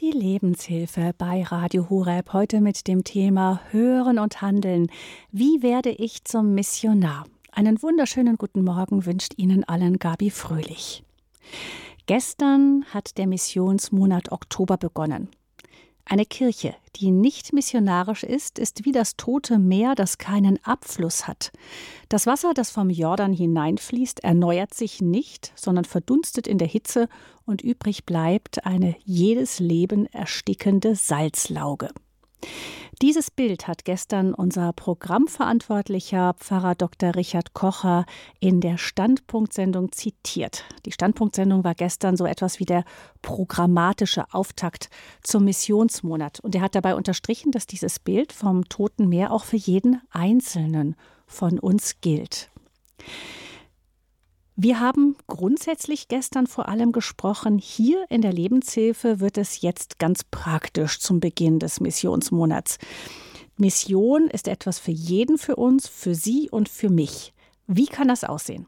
Die Lebenshilfe bei Radio Hureb heute mit dem Thema Hören und Handeln. Wie werde ich zum Missionar? Einen wunderschönen guten Morgen wünscht Ihnen allen Gabi Fröhlich. Gestern hat der Missionsmonat Oktober begonnen. Eine Kirche, die nicht missionarisch ist, ist wie das tote Meer, das keinen Abfluss hat. Das Wasser, das vom Jordan hineinfließt, erneuert sich nicht, sondern verdunstet in der Hitze und übrig bleibt eine jedes Leben erstickende Salzlauge. Dieses Bild hat gestern unser Programmverantwortlicher Pfarrer Dr. Richard Kocher in der Standpunktsendung zitiert. Die Standpunktsendung war gestern so etwas wie der programmatische Auftakt zum Missionsmonat. Und er hat dabei unterstrichen, dass dieses Bild vom Toten Meer auch für jeden Einzelnen von uns gilt. Wir haben grundsätzlich gestern vor allem gesprochen, hier in der Lebenshilfe wird es jetzt ganz praktisch zum Beginn des Missionsmonats. Mission ist etwas für jeden für uns, für Sie und für mich. Wie kann das aussehen?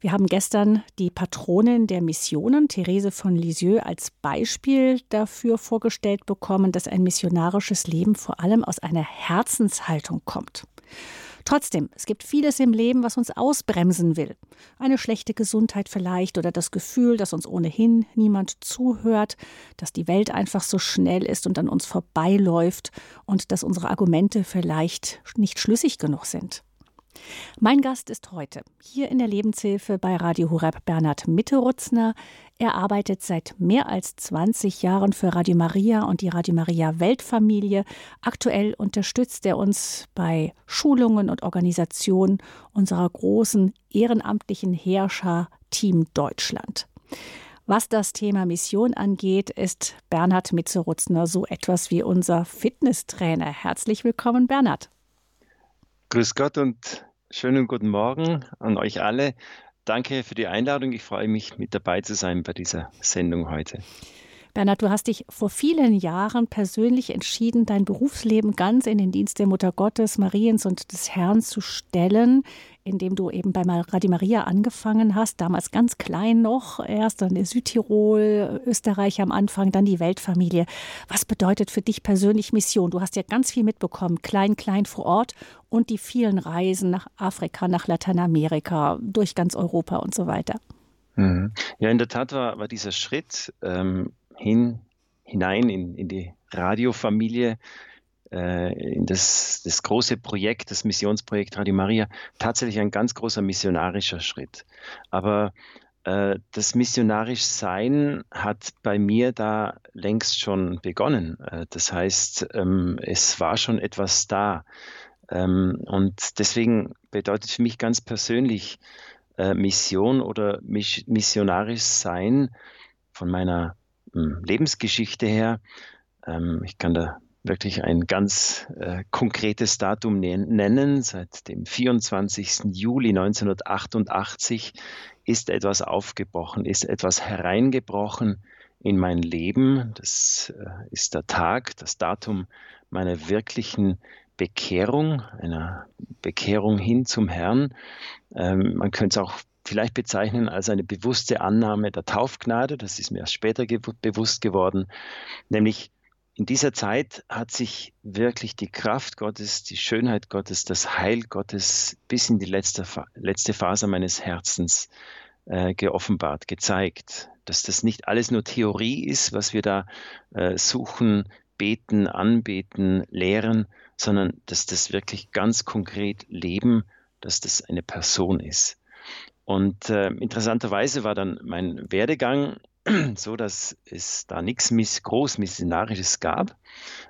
Wir haben gestern die Patronin der Missionen, Therese von Lisieux, als Beispiel dafür vorgestellt bekommen, dass ein missionarisches Leben vor allem aus einer Herzenshaltung kommt. Trotzdem, es gibt vieles im Leben, was uns ausbremsen will. Eine schlechte Gesundheit vielleicht oder das Gefühl, dass uns ohnehin niemand zuhört, dass die Welt einfach so schnell ist und an uns vorbeiläuft und dass unsere Argumente vielleicht nicht schlüssig genug sind. Mein Gast ist heute hier in der Lebenshilfe bei Radio Horeb Bernhard Mitterutzner. Er arbeitet seit mehr als 20 Jahren für Radio Maria und die Radio Maria Weltfamilie. Aktuell unterstützt er uns bei Schulungen und Organisationen unserer großen ehrenamtlichen Herrscher Team Deutschland. Was das Thema Mission angeht, ist Bernhard Mitzerutzner so etwas wie unser Fitnesstrainer. Herzlich willkommen, Bernhard. Grüß Gott und schönen guten Morgen an euch alle. Danke für die Einladung. Ich freue mich, mit dabei zu sein bei dieser Sendung heute. Bernhard, du hast dich vor vielen Jahren persönlich entschieden, dein Berufsleben ganz in den Dienst der Mutter Gottes, Mariens und des Herrn zu stellen, indem du eben bei Radio Maria angefangen hast, damals ganz klein noch, erst dann in Südtirol, Österreich am Anfang, dann die Weltfamilie. Was bedeutet für dich persönlich Mission? Du hast ja ganz viel mitbekommen, klein, klein vor Ort und die vielen Reisen nach Afrika, nach Lateinamerika, durch ganz Europa und so weiter. Mhm. Ja, in der Tat war, war dieser Schritt ähm, hin, hinein in, in die Radiofamilie, äh, in das, das große Projekt, das Missionsprojekt Radio Maria, tatsächlich ein ganz großer missionarischer Schritt. Aber äh, das missionarisch Sein hat bei mir da längst schon begonnen. Äh, das heißt, ähm, es war schon etwas da. Ähm, und deswegen bedeutet für mich ganz persönlich äh, Mission oder missionarisch Sein von meiner Lebensgeschichte her. Ähm, ich kann da wirklich ein ganz äh, konkretes Datum nennen. Seit dem 24. Juli 1988 ist etwas aufgebrochen, ist etwas hereingebrochen in mein Leben. Das äh, ist der Tag, das Datum meiner wirklichen Bekehrung, einer Bekehrung hin zum Herrn. Ähm, man könnte es auch vielleicht bezeichnen als eine bewusste Annahme der Taufgnade. Das ist mir erst später ge bewusst geworden. Nämlich in dieser Zeit hat sich wirklich die Kraft Gottes, die Schönheit Gottes, das Heil Gottes bis in die letzte, letzte Phase meines Herzens äh, geoffenbart, gezeigt. Dass das nicht alles nur Theorie ist, was wir da äh, suchen, beten, anbeten, lehren, sondern dass das wirklich ganz konkret leben, dass das eine Person ist. Und äh, interessanterweise war dann mein Werdegang so, dass es da nichts miss Großmissionarisches gab.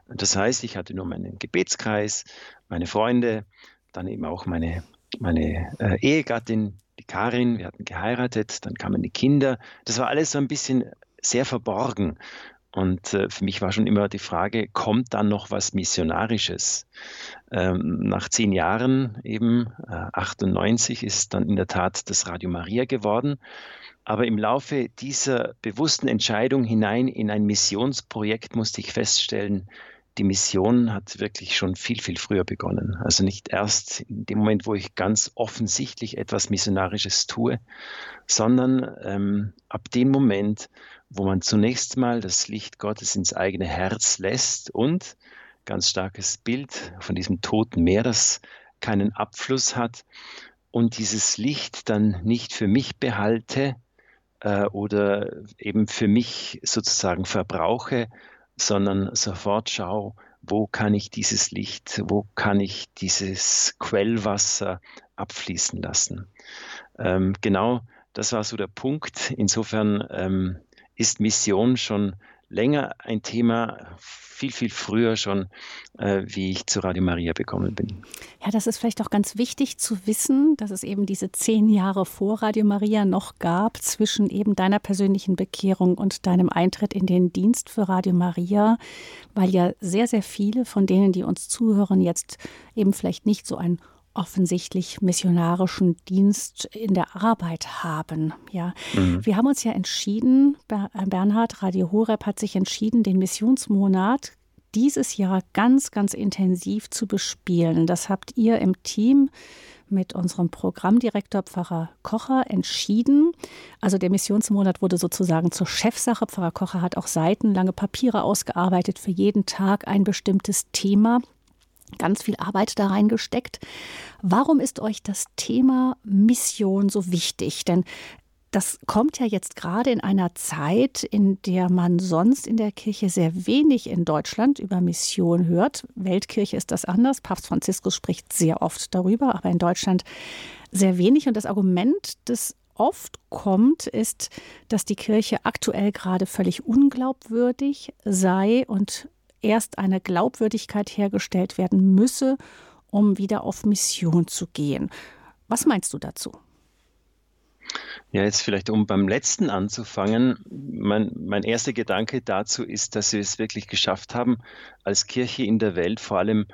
Das heißt, ich hatte nur meinen Gebetskreis, meine Freunde, dann eben auch meine, meine äh, Ehegattin, die Karin, wir hatten geheiratet, dann kamen die Kinder. Das war alles so ein bisschen sehr verborgen. Und äh, für mich war schon immer die Frage, kommt dann noch was Missionarisches? Ähm, nach zehn Jahren, eben äh, 98, ist dann in der Tat das Radio Maria geworden. Aber im Laufe dieser bewussten Entscheidung hinein in ein Missionsprojekt musste ich feststellen, die Mission hat wirklich schon viel, viel früher begonnen. Also nicht erst in dem Moment, wo ich ganz offensichtlich etwas Missionarisches tue, sondern ähm, ab dem Moment, wo man zunächst mal das Licht Gottes ins eigene Herz lässt und ganz starkes Bild von diesem toten Meer, das keinen Abfluss hat und dieses Licht dann nicht für mich behalte äh, oder eben für mich sozusagen verbrauche, sondern sofort schaue, wo kann ich dieses Licht, wo kann ich dieses Quellwasser abfließen lassen. Ähm, genau das war so der Punkt. Insofern ähm, ist Mission schon länger ein Thema, viel, viel früher schon, äh, wie ich zu Radio Maria gekommen bin. Ja, das ist vielleicht auch ganz wichtig zu wissen, dass es eben diese zehn Jahre vor Radio Maria noch gab, zwischen eben deiner persönlichen Bekehrung und deinem Eintritt in den Dienst für Radio Maria, weil ja sehr, sehr viele von denen, die uns zuhören, jetzt eben vielleicht nicht so ein offensichtlich missionarischen Dienst in der Arbeit haben. Ja, mhm. wir haben uns ja entschieden, äh, Bernhard Radio Horeb hat sich entschieden, den Missionsmonat dieses Jahr ganz, ganz intensiv zu bespielen. Das habt ihr im Team mit unserem Programmdirektor Pfarrer Kocher entschieden. Also der Missionsmonat wurde sozusagen zur Chefsache. Pfarrer Kocher hat auch seitenlange Papiere ausgearbeitet für jeden Tag ein bestimmtes Thema ganz viel Arbeit da reingesteckt. Warum ist euch das Thema Mission so wichtig? Denn das kommt ja jetzt gerade in einer Zeit, in der man sonst in der Kirche sehr wenig in Deutschland über Mission hört. Weltkirche ist das anders. Papst Franziskus spricht sehr oft darüber, aber in Deutschland sehr wenig. Und das Argument, das oft kommt, ist, dass die Kirche aktuell gerade völlig unglaubwürdig sei und erst eine Glaubwürdigkeit hergestellt werden müsse, um wieder auf Mission zu gehen. Was meinst du dazu? Ja, jetzt vielleicht, um beim letzten anzufangen, mein, mein erster Gedanke dazu ist, dass wir es wirklich geschafft haben, als Kirche in der Welt, vor allem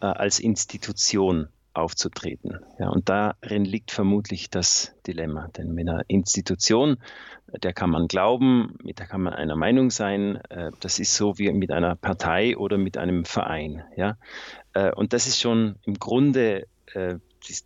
äh, als Institution, aufzutreten. Ja, und darin liegt vermutlich das Dilemma. Denn mit einer Institution, der kann man glauben, mit der kann man einer Meinung sein. Äh, das ist so wie mit einer Partei oder mit einem Verein. Ja? Äh, und das ist schon im Grunde äh,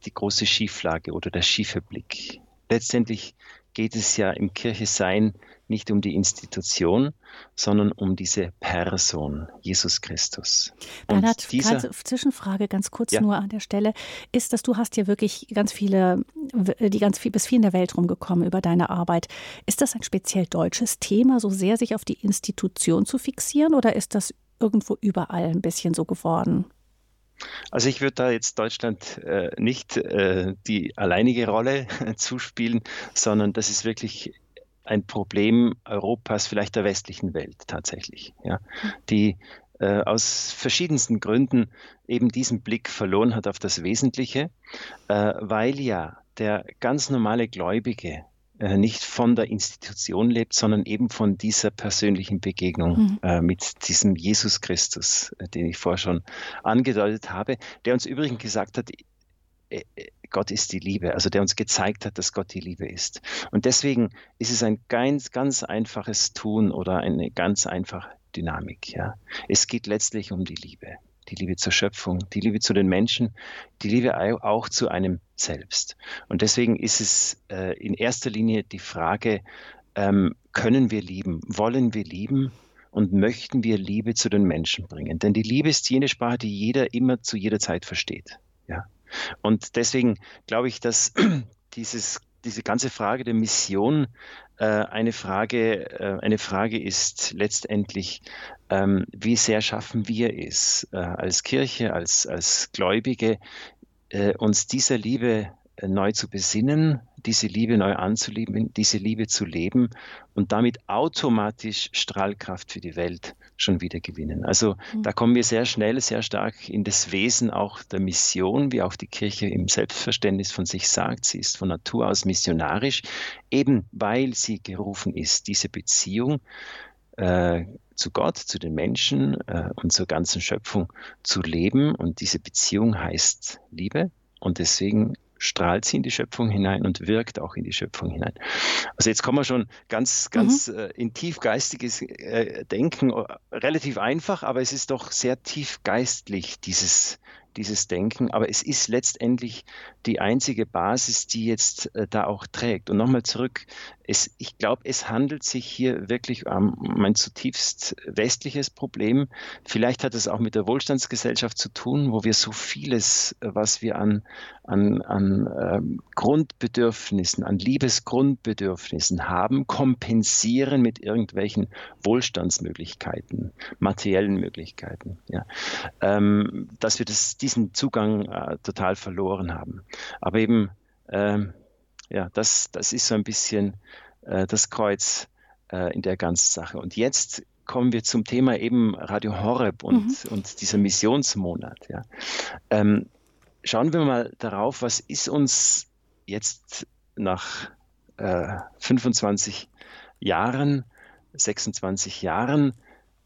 die große Schieflage oder der schiefe Blick. Letztendlich geht es ja im Kirchesein nicht um die Institution, sondern um diese Person, Jesus Christus. Bernhard, dieser, Zwischenfrage ganz kurz ja. nur an der Stelle, ist, dass du hast ja wirklich ganz viele, die ganz viel, bis viel in der Welt rumgekommen über deine Arbeit. Ist das ein speziell deutsches Thema, so sehr sich auf die Institution zu fixieren oder ist das irgendwo überall ein bisschen so geworden? Also ich würde da jetzt Deutschland äh, nicht äh, die alleinige Rolle zuspielen, sondern das ist wirklich ein Problem Europas, vielleicht der westlichen Welt tatsächlich, ja, die äh, aus verschiedensten Gründen eben diesen Blick verloren hat auf das Wesentliche, äh, weil ja der ganz normale Gläubige äh, nicht von der Institution lebt, sondern eben von dieser persönlichen Begegnung mhm. äh, mit diesem Jesus Christus, äh, den ich vorher schon angedeutet habe, der uns übrigens gesagt hat, äh, Gott ist die Liebe, also der uns gezeigt hat, dass Gott die Liebe ist. Und deswegen ist es ein ganz, ganz einfaches Tun oder eine ganz einfache Dynamik. Ja. Es geht letztlich um die Liebe. Die Liebe zur Schöpfung, die Liebe zu den Menschen, die Liebe auch zu einem selbst. Und deswegen ist es äh, in erster Linie die Frage, ähm, können wir lieben? Wollen wir lieben? Und möchten wir Liebe zu den Menschen bringen? Denn die Liebe ist jene Sprache, die jeder immer zu jeder Zeit versteht. Ja. Und deswegen glaube ich, dass dieses, diese ganze Frage der Mission äh, eine, Frage, äh, eine Frage ist letztendlich, ähm, wie sehr schaffen wir es äh, als Kirche, als, als Gläubige, äh, uns dieser Liebe neu zu besinnen, diese Liebe neu anzulieben, diese Liebe zu leben und damit automatisch Strahlkraft für die Welt schon wieder gewinnen. Also mhm. da kommen wir sehr schnell, sehr stark in das Wesen auch der Mission, wie auch die Kirche im Selbstverständnis von sich sagt. Sie ist von Natur aus missionarisch, eben weil sie gerufen ist, diese Beziehung äh, zu Gott, zu den Menschen äh, und zur ganzen Schöpfung zu leben. Und diese Beziehung heißt Liebe. Und deswegen strahlt sie in die Schöpfung hinein und wirkt auch in die Schöpfung hinein. Also jetzt kommen wir schon ganz, ganz mhm. äh, in tiefgeistiges äh, Denken, relativ einfach, aber es ist doch sehr tiefgeistlich, dieses, dieses Denken, aber es ist letztendlich die einzige Basis, die jetzt äh, da auch trägt. Und nochmal zurück, es, ich glaube, es handelt sich hier wirklich um ein zutiefst westliches Problem. Vielleicht hat es auch mit der Wohlstandsgesellschaft zu tun, wo wir so vieles, äh, was wir an, an, an ähm, Grundbedürfnissen, an Liebesgrundbedürfnissen haben, kompensieren mit irgendwelchen Wohlstandsmöglichkeiten, materiellen Möglichkeiten. Ja. Ähm, dass wir das diesen Zugang äh, total verloren haben. Aber eben, ähm, ja, das, das ist so ein bisschen äh, das Kreuz äh, in der ganzen Sache. Und jetzt kommen wir zum Thema eben Radio Horeb und, mhm. und dieser Missionsmonat. Ja. Ähm, schauen wir mal darauf, was ist uns jetzt nach äh, 25 Jahren, 26 Jahren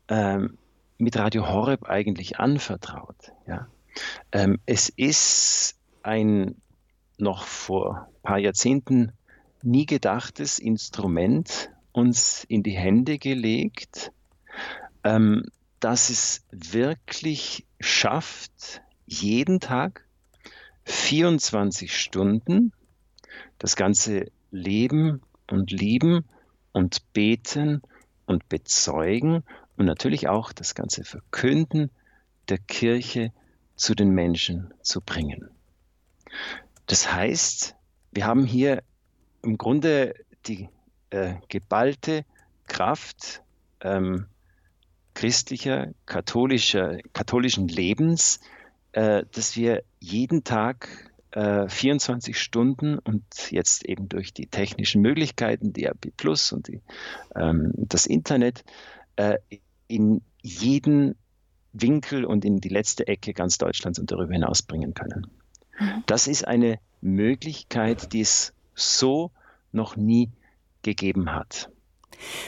ähm, mit Radio Horeb eigentlich anvertraut. Ja? Ähm, es ist ein noch vor ein paar Jahrzehnten nie gedachtes Instrument uns in die Hände gelegt, ähm, dass es wirklich schafft, jeden Tag 24 Stunden das ganze Leben und Lieben und Beten und Bezeugen und natürlich auch das ganze Verkünden der Kirche zu den Menschen zu bringen. Das heißt, wir haben hier im Grunde die äh, geballte Kraft ähm, christlicher, katholischer, katholischen Lebens, äh, dass wir jeden Tag äh, 24 Stunden und jetzt eben durch die technischen Möglichkeiten, DAB Plus und die, ähm, das Internet, äh, in jeden Winkel und in die letzte Ecke ganz Deutschlands und darüber hinaus bringen können. Mhm. Das ist eine Möglichkeit, die es so noch nie gegeben hat.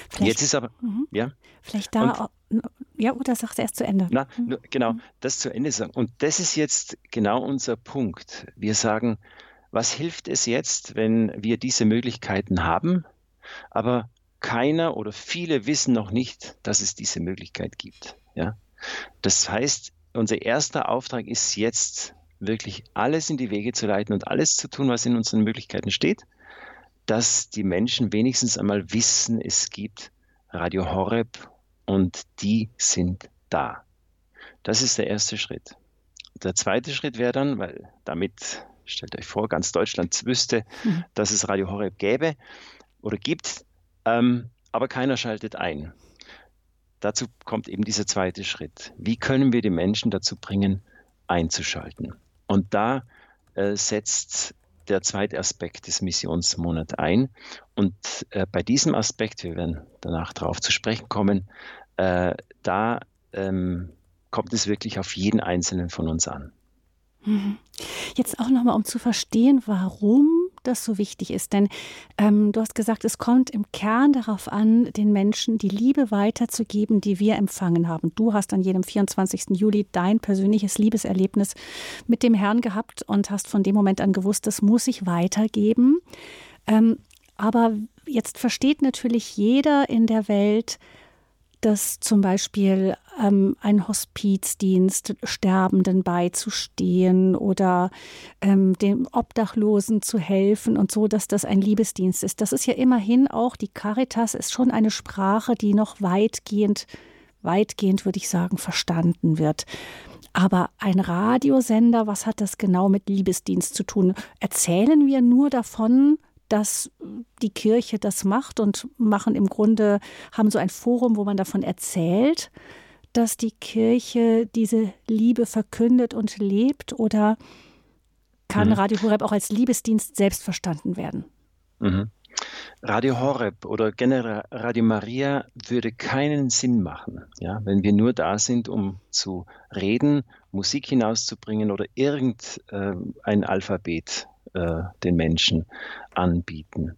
Vielleicht, Jetzt ist aber, mhm. ja. Vielleicht da, und, ja, oder sagt er erst zu Ende? Na, mhm. genau, das zu Ende sagen. Und das ist jetzt genau unser Punkt. Wir sagen, was hilft es jetzt, wenn wir diese Möglichkeiten haben, aber keiner oder viele wissen noch nicht, dass es diese Möglichkeit gibt. Ja? Das heißt, unser erster Auftrag ist jetzt wirklich alles in die Wege zu leiten und alles zu tun, was in unseren Möglichkeiten steht, dass die Menschen wenigstens einmal wissen, es gibt Radio Horeb und die sind da. Das ist der erste Schritt. Der zweite Schritt wäre dann, weil damit, stellt euch vor, ganz Deutschland wüsste, mhm. dass es Radio Horeb gäbe oder gibt, ähm, aber keiner schaltet ein dazu kommt eben dieser zweite Schritt. Wie können wir die Menschen dazu bringen, einzuschalten? Und da äh, setzt der zweite Aspekt des Missionsmonats ein. Und äh, bei diesem Aspekt, wir werden danach darauf zu sprechen kommen, äh, da ähm, kommt es wirklich auf jeden Einzelnen von uns an. Mhm. Jetzt auch nochmal, um zu verstehen, warum das so wichtig ist. Denn ähm, du hast gesagt, es kommt im Kern darauf an, den Menschen die Liebe weiterzugeben, die wir empfangen haben. Du hast an jedem 24. Juli dein persönliches Liebeserlebnis mit dem Herrn gehabt und hast von dem Moment an gewusst, das muss ich weitergeben. Ähm, aber jetzt versteht natürlich jeder in der Welt, dass zum Beispiel ähm, ein Hospizdienst Sterbenden beizustehen oder ähm, dem Obdachlosen zu helfen und so, dass das ein Liebesdienst ist. Das ist ja immerhin auch, die Caritas ist schon eine Sprache, die noch weitgehend, weitgehend würde ich sagen, verstanden wird. Aber ein Radiosender, was hat das genau mit Liebesdienst zu tun? Erzählen wir nur davon, dass die Kirche das macht und machen im Grunde, haben so ein Forum, wo man davon erzählt, dass die Kirche diese Liebe verkündet und lebt oder kann mhm. Radio Horeb auch als Liebesdienst selbst verstanden werden? Mhm. Radio Horeb oder generell Radio Maria würde keinen Sinn machen, ja, wenn wir nur da sind, um zu reden, Musik hinauszubringen oder irgendein äh, Alphabet äh, den Menschen anbieten.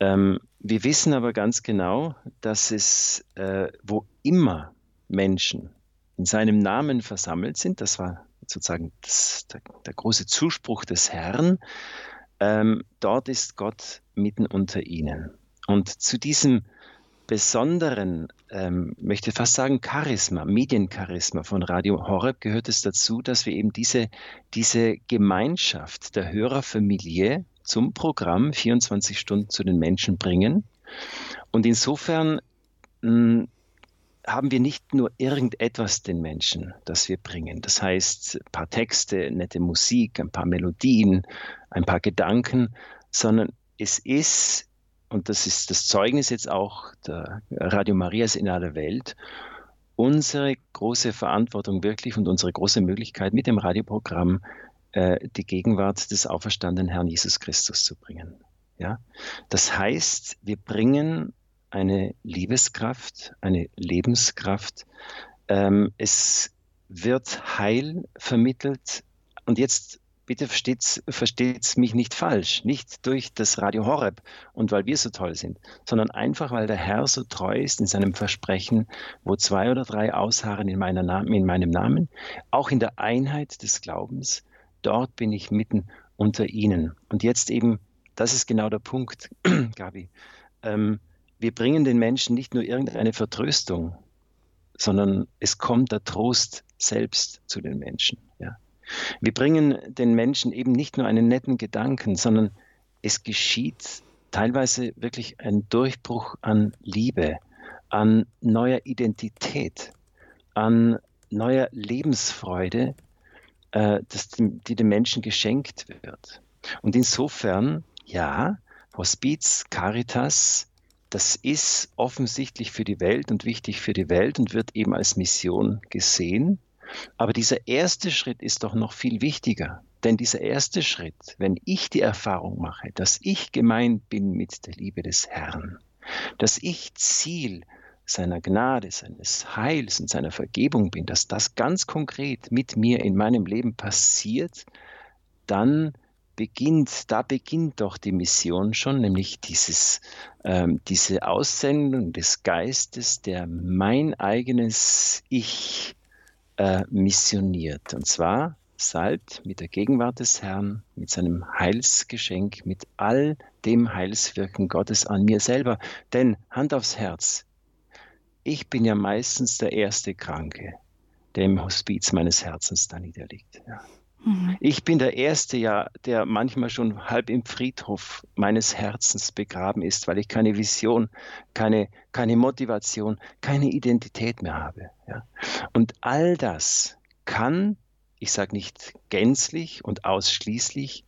Ähm, wir wissen aber ganz genau, dass es, äh, wo immer Menschen in seinem Namen versammelt sind, das war sozusagen das, der, der, große Zuspruch des Herrn, ähm, dort ist Gott mitten unter ihnen. Und zu diesem besonderen, ähm, möchte fast sagen, Charisma, Mediencharisma von Radio Horeb gehört es dazu, dass wir eben diese, diese Gemeinschaft der Hörerfamilie zum Programm 24 Stunden zu den Menschen bringen. Und insofern hm, haben wir nicht nur irgendetwas den Menschen, das wir bringen. Das heißt, ein paar Texte, nette Musik, ein paar Melodien, ein paar Gedanken, sondern es ist, und das ist das Zeugnis jetzt auch der Radio Marias in aller Welt, unsere große Verantwortung wirklich und unsere große Möglichkeit mit dem Radioprogramm äh, die Gegenwart des auferstandenen Herrn Jesus Christus zu bringen. Ja? Das heißt, wir bringen eine Liebeskraft, eine Lebenskraft. Ähm, es wird Heil vermittelt. Und jetzt bitte versteht's, versteht's mich nicht falsch, nicht durch das Radio Horeb und weil wir so toll sind, sondern einfach, weil der Herr so treu ist in seinem Versprechen, wo zwei oder drei ausharren in, meiner Namen, in meinem Namen, auch in der Einheit des Glaubens, dort bin ich mitten unter ihnen. Und jetzt eben, das ist genau der Punkt, Gabi. Ähm, wir bringen den Menschen nicht nur irgendeine Vertröstung, sondern es kommt der Trost selbst zu den Menschen. Ja. Wir bringen den Menschen eben nicht nur einen netten Gedanken, sondern es geschieht teilweise wirklich ein Durchbruch an Liebe, an neuer Identität, an neuer Lebensfreude, äh, das, die dem Menschen geschenkt wird. Und insofern, ja, Hospiz, Caritas, das ist offensichtlich für die Welt und wichtig für die Welt und wird eben als Mission gesehen. Aber dieser erste Schritt ist doch noch viel wichtiger. Denn dieser erste Schritt, wenn ich die Erfahrung mache, dass ich gemeint bin mit der Liebe des Herrn, dass ich Ziel seiner Gnade, seines Heils und seiner Vergebung bin, dass das ganz konkret mit mir in meinem Leben passiert, dann beginnt, da beginnt doch die Mission schon, nämlich dieses, ähm, diese Aussendung des Geistes, der mein eigenes Ich äh, missioniert. Und zwar salbt mit der Gegenwart des Herrn, mit seinem Heilsgeschenk, mit all dem Heilswirken Gottes an mir selber. Denn Hand aufs Herz, ich bin ja meistens der erste Kranke, der im Hospiz meines Herzens da niederliegt. Ja. Mhm. Ich bin der Erste ja, der manchmal schon halb im Friedhof meines Herzens begraben ist, weil ich keine Vision, keine, keine Motivation, keine Identität mehr habe. Ja. Und all das kann, ich sage nicht gänzlich und ausschließlich,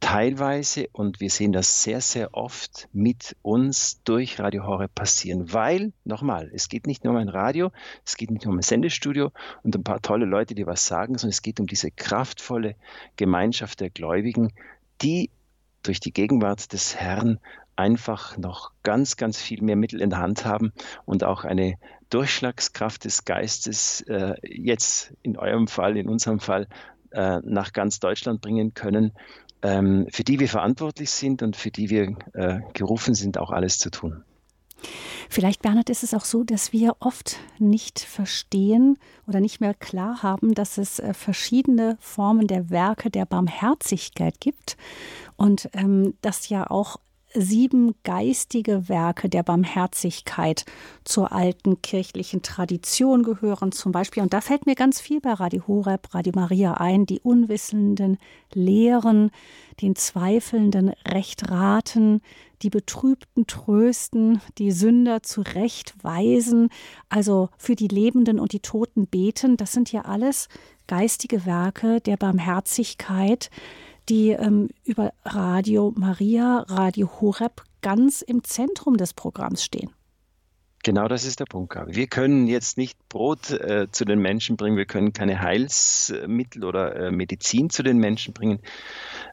teilweise, und wir sehen das sehr, sehr oft mit uns durch Radio Horeb passieren, weil, nochmal, es geht nicht nur um ein Radio, es geht nicht nur um ein Sendestudio und ein paar tolle Leute, die was sagen, sondern es geht um diese kraftvolle Gemeinschaft der Gläubigen, die durch die Gegenwart des Herrn einfach noch ganz, ganz viel mehr Mittel in der Hand haben und auch eine Durchschlagskraft des Geistes äh, jetzt in eurem Fall, in unserem Fall, äh, nach ganz Deutschland bringen können, ähm, für die wir verantwortlich sind und für die wir äh, gerufen sind, auch alles zu tun. Vielleicht, Bernhard, ist es auch so, dass wir oft nicht verstehen oder nicht mehr klar haben, dass es äh, verschiedene Formen der Werke der Barmherzigkeit gibt und ähm, dass ja auch sieben geistige Werke der Barmherzigkeit zur alten kirchlichen Tradition gehören zum Beispiel. Und da fällt mir ganz viel bei Radio Horeb, Radio Maria ein, die Unwissenden lehren, den Zweifelnden recht raten, die Betrübten trösten, die Sünder zurechtweisen, also für die Lebenden und die Toten beten. Das sind ja alles geistige Werke der Barmherzigkeit, die ähm, über Radio Maria, Radio Horeb ganz im Zentrum des Programms stehen. Genau das ist der Punkt. Wir können jetzt nicht Brot äh, zu den Menschen bringen, wir können keine Heilsmittel oder äh, Medizin zu den Menschen bringen.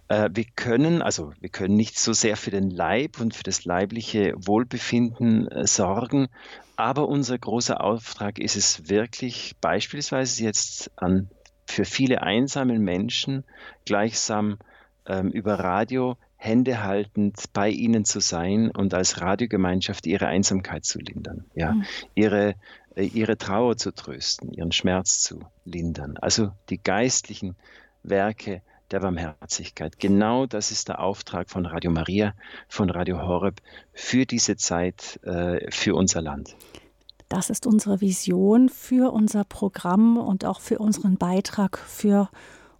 Äh, wir können, also wir können nicht so sehr für den Leib und für das leibliche Wohlbefinden äh, sorgen, aber unser großer Auftrag ist es wirklich beispielsweise jetzt an für viele einsame Menschen gleichsam ähm, über Radio Hände haltend bei ihnen zu sein und als Radiogemeinschaft ihre Einsamkeit zu lindern, ja, mhm. ihre, äh, ihre Trauer zu trösten, ihren Schmerz zu lindern. Also die geistlichen Werke der Barmherzigkeit. Genau das ist der Auftrag von Radio Maria, von Radio Horeb für diese Zeit, äh, für unser Land. Das ist unsere Vision für unser Programm und auch für unseren Beitrag für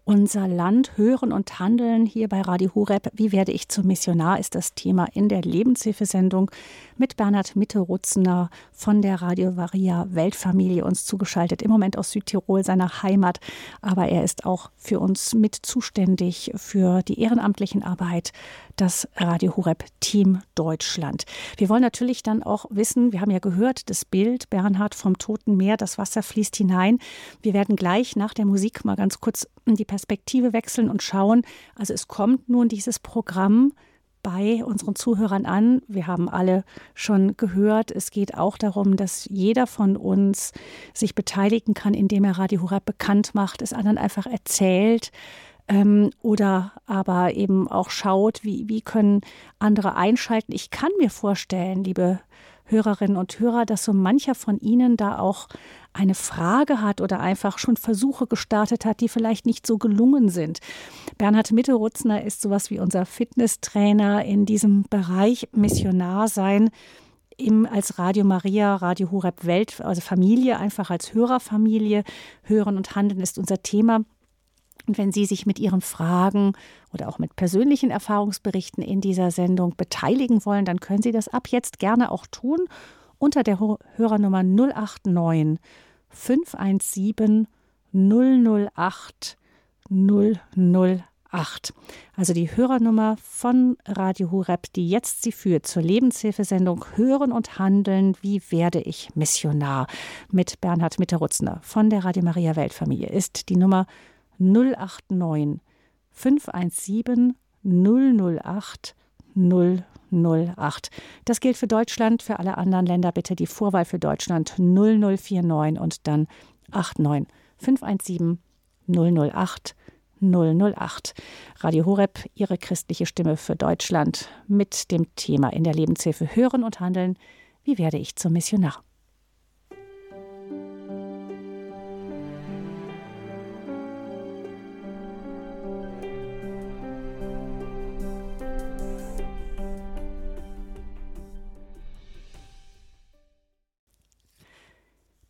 unser Land hören und handeln hier bei Radio Horeb. Wie werde ich zum Missionar ist das Thema in der Lebenshilfesendung mit Bernhard Mitte-Rutzener von der Radio Varia Weltfamilie uns zugeschaltet. Im Moment aus Südtirol, seiner Heimat. Aber er ist auch für uns mit zuständig für die ehrenamtlichen Arbeit das Radio Horeb Team Deutschland. Wir wollen natürlich dann auch wissen, wir haben ja gehört, das Bild Bernhard vom Toten Meer, das Wasser fließt hinein. Wir werden gleich nach der Musik mal ganz kurz die Perspektive wechseln und schauen. Also es kommt nun dieses Programm bei unseren Zuhörern an. Wir haben alle schon gehört, es geht auch darum, dass jeder von uns sich beteiligen kann, indem er Radio Horeb bekannt macht, es anderen einfach erzählt, ähm, oder aber eben auch schaut, wie, wie können andere einschalten. Ich kann mir vorstellen, liebe Hörerinnen und Hörer, dass so mancher von Ihnen da auch eine Frage hat oder einfach schon Versuche gestartet hat, die vielleicht nicht so gelungen sind. Bernhard Mitterutzner ist sowas wie unser Fitnesstrainer in diesem Bereich Missionar sein. Im, als Radio Maria, Radio Horeb Welt, also Familie, einfach als Hörerfamilie. Hören und Handeln ist unser Thema. Und wenn Sie sich mit Ihren Fragen oder auch mit persönlichen Erfahrungsberichten in dieser Sendung beteiligen wollen, dann können Sie das ab jetzt gerne auch tun unter der Hörernummer 089 517 008 008. Also die Hörernummer von Radio Hureb, die jetzt Sie führt zur Lebenshilfesendung Hören und Handeln, wie werde ich Missionar mit Bernhard Mitterutzner von der Radio Maria Weltfamilie ist die Nummer 089 517 008 008. Das gilt für Deutschland, für alle anderen Länder bitte die Vorwahl für Deutschland 0049 und dann 89 517 008 008. Radio Horeb, Ihre christliche Stimme für Deutschland mit dem Thema in der Lebenshilfe Hören und Handeln. Wie werde ich zum Missionar?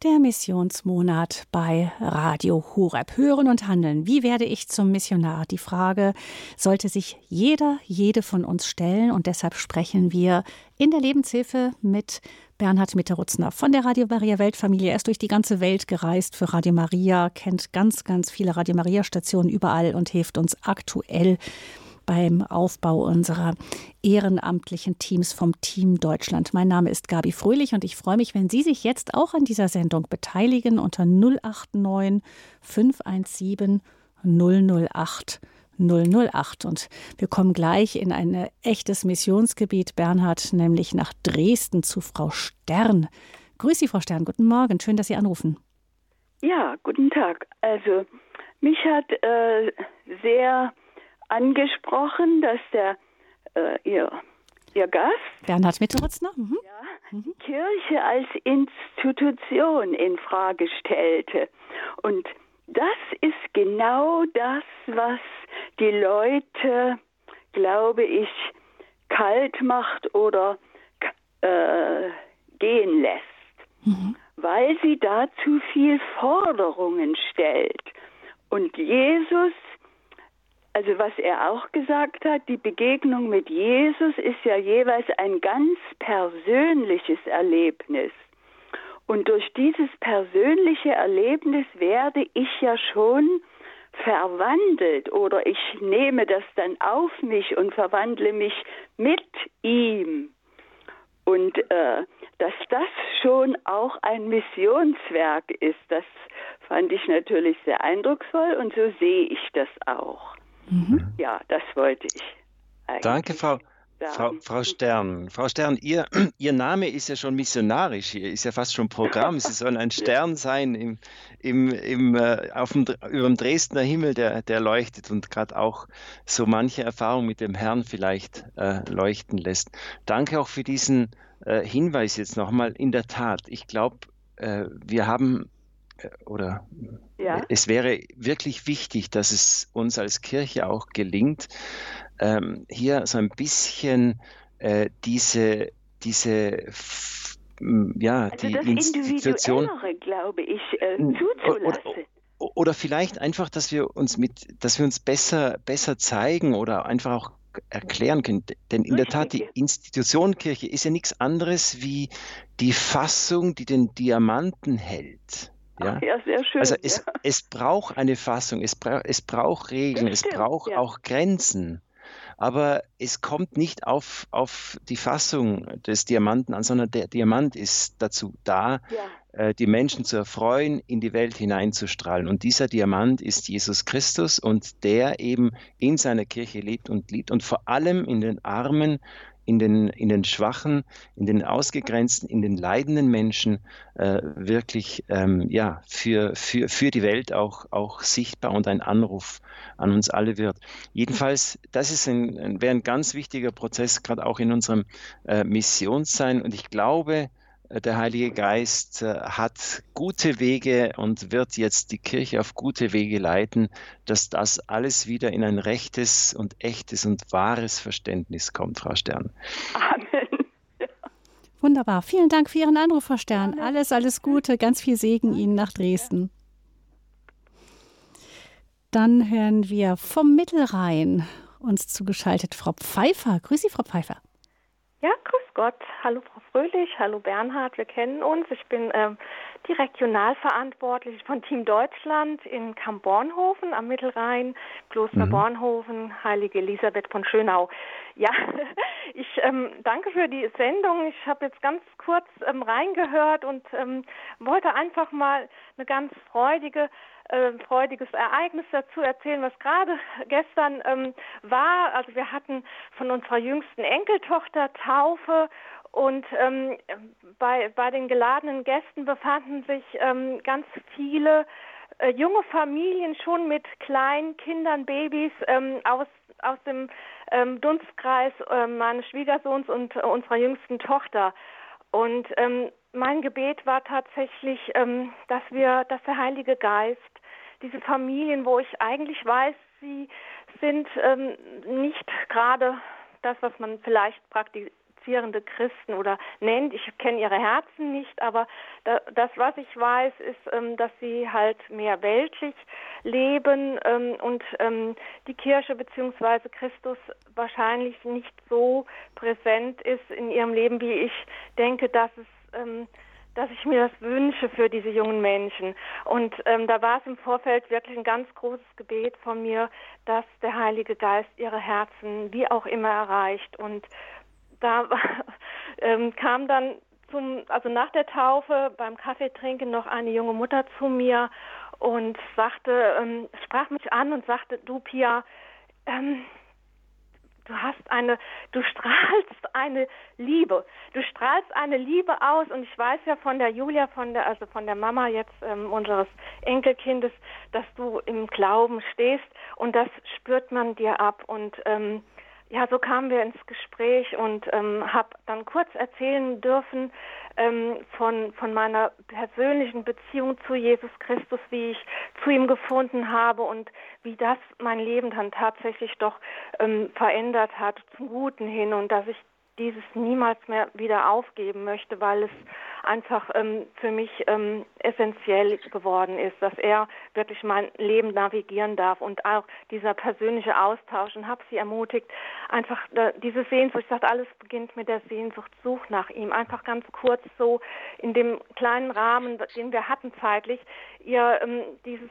Der Missionsmonat bei Radio Horeb. Hören und handeln. Wie werde ich zum Missionar? Die Frage sollte sich jeder, jede von uns stellen. Und deshalb sprechen wir in der Lebenshilfe mit Bernhard Mitterutzner von der Radio Maria Weltfamilie. Er ist durch die ganze Welt gereist für Radio Maria, kennt ganz, ganz viele Radio Maria Stationen überall und hilft uns aktuell beim Aufbau unserer ehrenamtlichen Teams vom Team Deutschland. Mein Name ist Gabi Fröhlich und ich freue mich, wenn Sie sich jetzt auch an dieser Sendung beteiligen unter 089 517 008 008. Und wir kommen gleich in ein echtes Missionsgebiet, Bernhard, nämlich nach Dresden zu Frau Stern. Grüß Sie, Frau Stern. Guten Morgen. Schön, dass Sie anrufen. Ja, guten Tag. Also, mich hat äh, sehr angesprochen, dass der äh, ihr, ihr Gast Bernhard Mitterutzner mhm. ja, die Kirche als Institution in Frage stellte. Und das ist genau das, was die Leute, glaube ich, kalt macht oder äh, gehen lässt, mhm. weil sie da zu viel Forderungen stellt. Und Jesus also was er auch gesagt hat, die Begegnung mit Jesus ist ja jeweils ein ganz persönliches Erlebnis. Und durch dieses persönliche Erlebnis werde ich ja schon verwandelt oder ich nehme das dann auf mich und verwandle mich mit ihm. Und äh, dass das schon auch ein Missionswerk ist, das fand ich natürlich sehr eindrucksvoll und so sehe ich das auch. Mhm. Ja, das wollte ich. Eigentlich. Danke, Frau. Frau, Frau, Stern, Frau Stern, Ihr, Ihr Name ist ja schon missionarisch, ist ja fast schon Programm. Sie sollen ein Stern sein im, im, im, äh, auf dem, über dem Dresdner Himmel, der, der leuchtet und gerade auch so manche Erfahrung mit dem Herrn vielleicht äh, leuchten lässt. Danke auch für diesen äh, Hinweis jetzt nochmal. In der Tat, ich glaube, äh, wir haben oder ja. es wäre wirklich wichtig, dass es uns als Kirche auch gelingt, ähm, hier so ein bisschen äh, diese, diese ja, also die das Institution, glaube ich, äh, zuzulassen. Oder, oder, vielleicht einfach, dass wir uns mit, dass wir uns besser, besser zeigen oder einfach auch erklären können. Denn in der Tat, die Institution Kirche ist ja nichts anderes wie die Fassung, die den Diamanten hält. Ja, Ach, ja sehr schön. Also es, ja. es braucht eine Fassung, es, bra es braucht Regeln, es braucht ja. auch Grenzen. Aber es kommt nicht auf, auf die Fassung des Diamanten an, sondern der Diamant ist dazu da, äh, die Menschen zu erfreuen, in die Welt hineinzustrahlen. Und dieser Diamant ist Jesus Christus und der eben in seiner Kirche lebt und liebt und vor allem in den Armen in den, in den Schwachen, in den Ausgegrenzten, in den leidenden Menschen äh, wirklich ähm, ja, für, für, für die Welt auch, auch sichtbar und ein Anruf an uns alle wird. Jedenfalls, das ist ein, wäre ein ganz wichtiger Prozess, gerade auch in unserem äh, Missionssein. Und ich glaube, der Heilige Geist äh, hat gute Wege und wird jetzt die Kirche auf gute Wege leiten, dass das alles wieder in ein rechtes und echtes und wahres Verständnis kommt, Frau Stern. Amen. Wunderbar. Vielen Dank für Ihren Anruf, Frau Stern. Alles, alles Gute, ganz viel Segen Ihnen nach Dresden. Dann hören wir vom Mittelrhein uns zugeschaltet Frau Pfeiffer. Grüß Sie, Frau Pfeiffer. Ja, grüß Gott. Hallo Frau Fröhlich, hallo Bernhard, wir kennen uns. Ich bin ähm, die Regionalverantwortliche von Team Deutschland in Kamp-Bornhofen am Mittelrhein, Kloster mhm. Bornhofen, Heilige Elisabeth von Schönau. Ja, ich ähm, danke für die Sendung. Ich habe jetzt ganz kurz ähm, reingehört und ähm, wollte einfach mal eine ganz freudige äh, freudiges Ereignis dazu erzählen, was gerade gestern ähm, war. Also wir hatten von unserer jüngsten Enkeltochter Taufe und ähm, bei, bei den geladenen Gästen befanden sich ähm, ganz viele äh, junge Familien schon mit kleinen Kindern, Babys ähm, aus, aus dem ähm, Dunstkreis äh, meines Schwiegersohns und äh, unserer jüngsten Tochter. Und ähm, mein Gebet war tatsächlich, ähm, dass wir, dass der Heilige Geist diese Familien, wo ich eigentlich weiß, sie sind ähm, nicht gerade das, was man vielleicht praktizierende Christen oder nennt. Ich kenne ihre Herzen nicht, aber da, das, was ich weiß, ist, ähm, dass sie halt mehr weltlich leben ähm, und ähm, die Kirche bzw. Christus wahrscheinlich nicht so präsent ist in ihrem Leben, wie ich denke, dass es ähm, dass ich mir das wünsche für diese jungen Menschen. Und ähm, da war es im Vorfeld wirklich ein ganz großes Gebet von mir, dass der Heilige Geist ihre Herzen wie auch immer erreicht. Und da ähm, kam dann zum, also nach der Taufe beim Kaffeetrinken noch eine junge Mutter zu mir und sagte, ähm, sprach mich an und sagte, du Pia, ähm, du hast eine, du strahlst eine Liebe. Du strahlst eine Liebe aus. Und ich weiß ja von der Julia, von der, also von der Mama jetzt ähm, unseres Enkelkindes, dass du im Glauben stehst. Und das spürt man dir ab. Und ähm, ja, so kamen wir ins Gespräch und ähm, habe dann kurz erzählen dürfen ähm, von, von meiner persönlichen Beziehung zu Jesus Christus, wie ich zu ihm gefunden habe und wie das mein Leben dann tatsächlich doch ähm, verändert hat zum Guten hin und dass ich dieses niemals mehr wieder aufgeben möchte, weil es einfach ähm, für mich ähm, essentiell geworden ist, dass er wirklich mein Leben navigieren darf und auch dieser persönliche Austausch und habe sie ermutigt, einfach äh, diese Sehnsucht, ich sage, alles beginnt mit der Sehnsucht, such nach ihm, einfach ganz kurz so in dem kleinen Rahmen, den wir hatten zeitlich, ihr ähm, dieses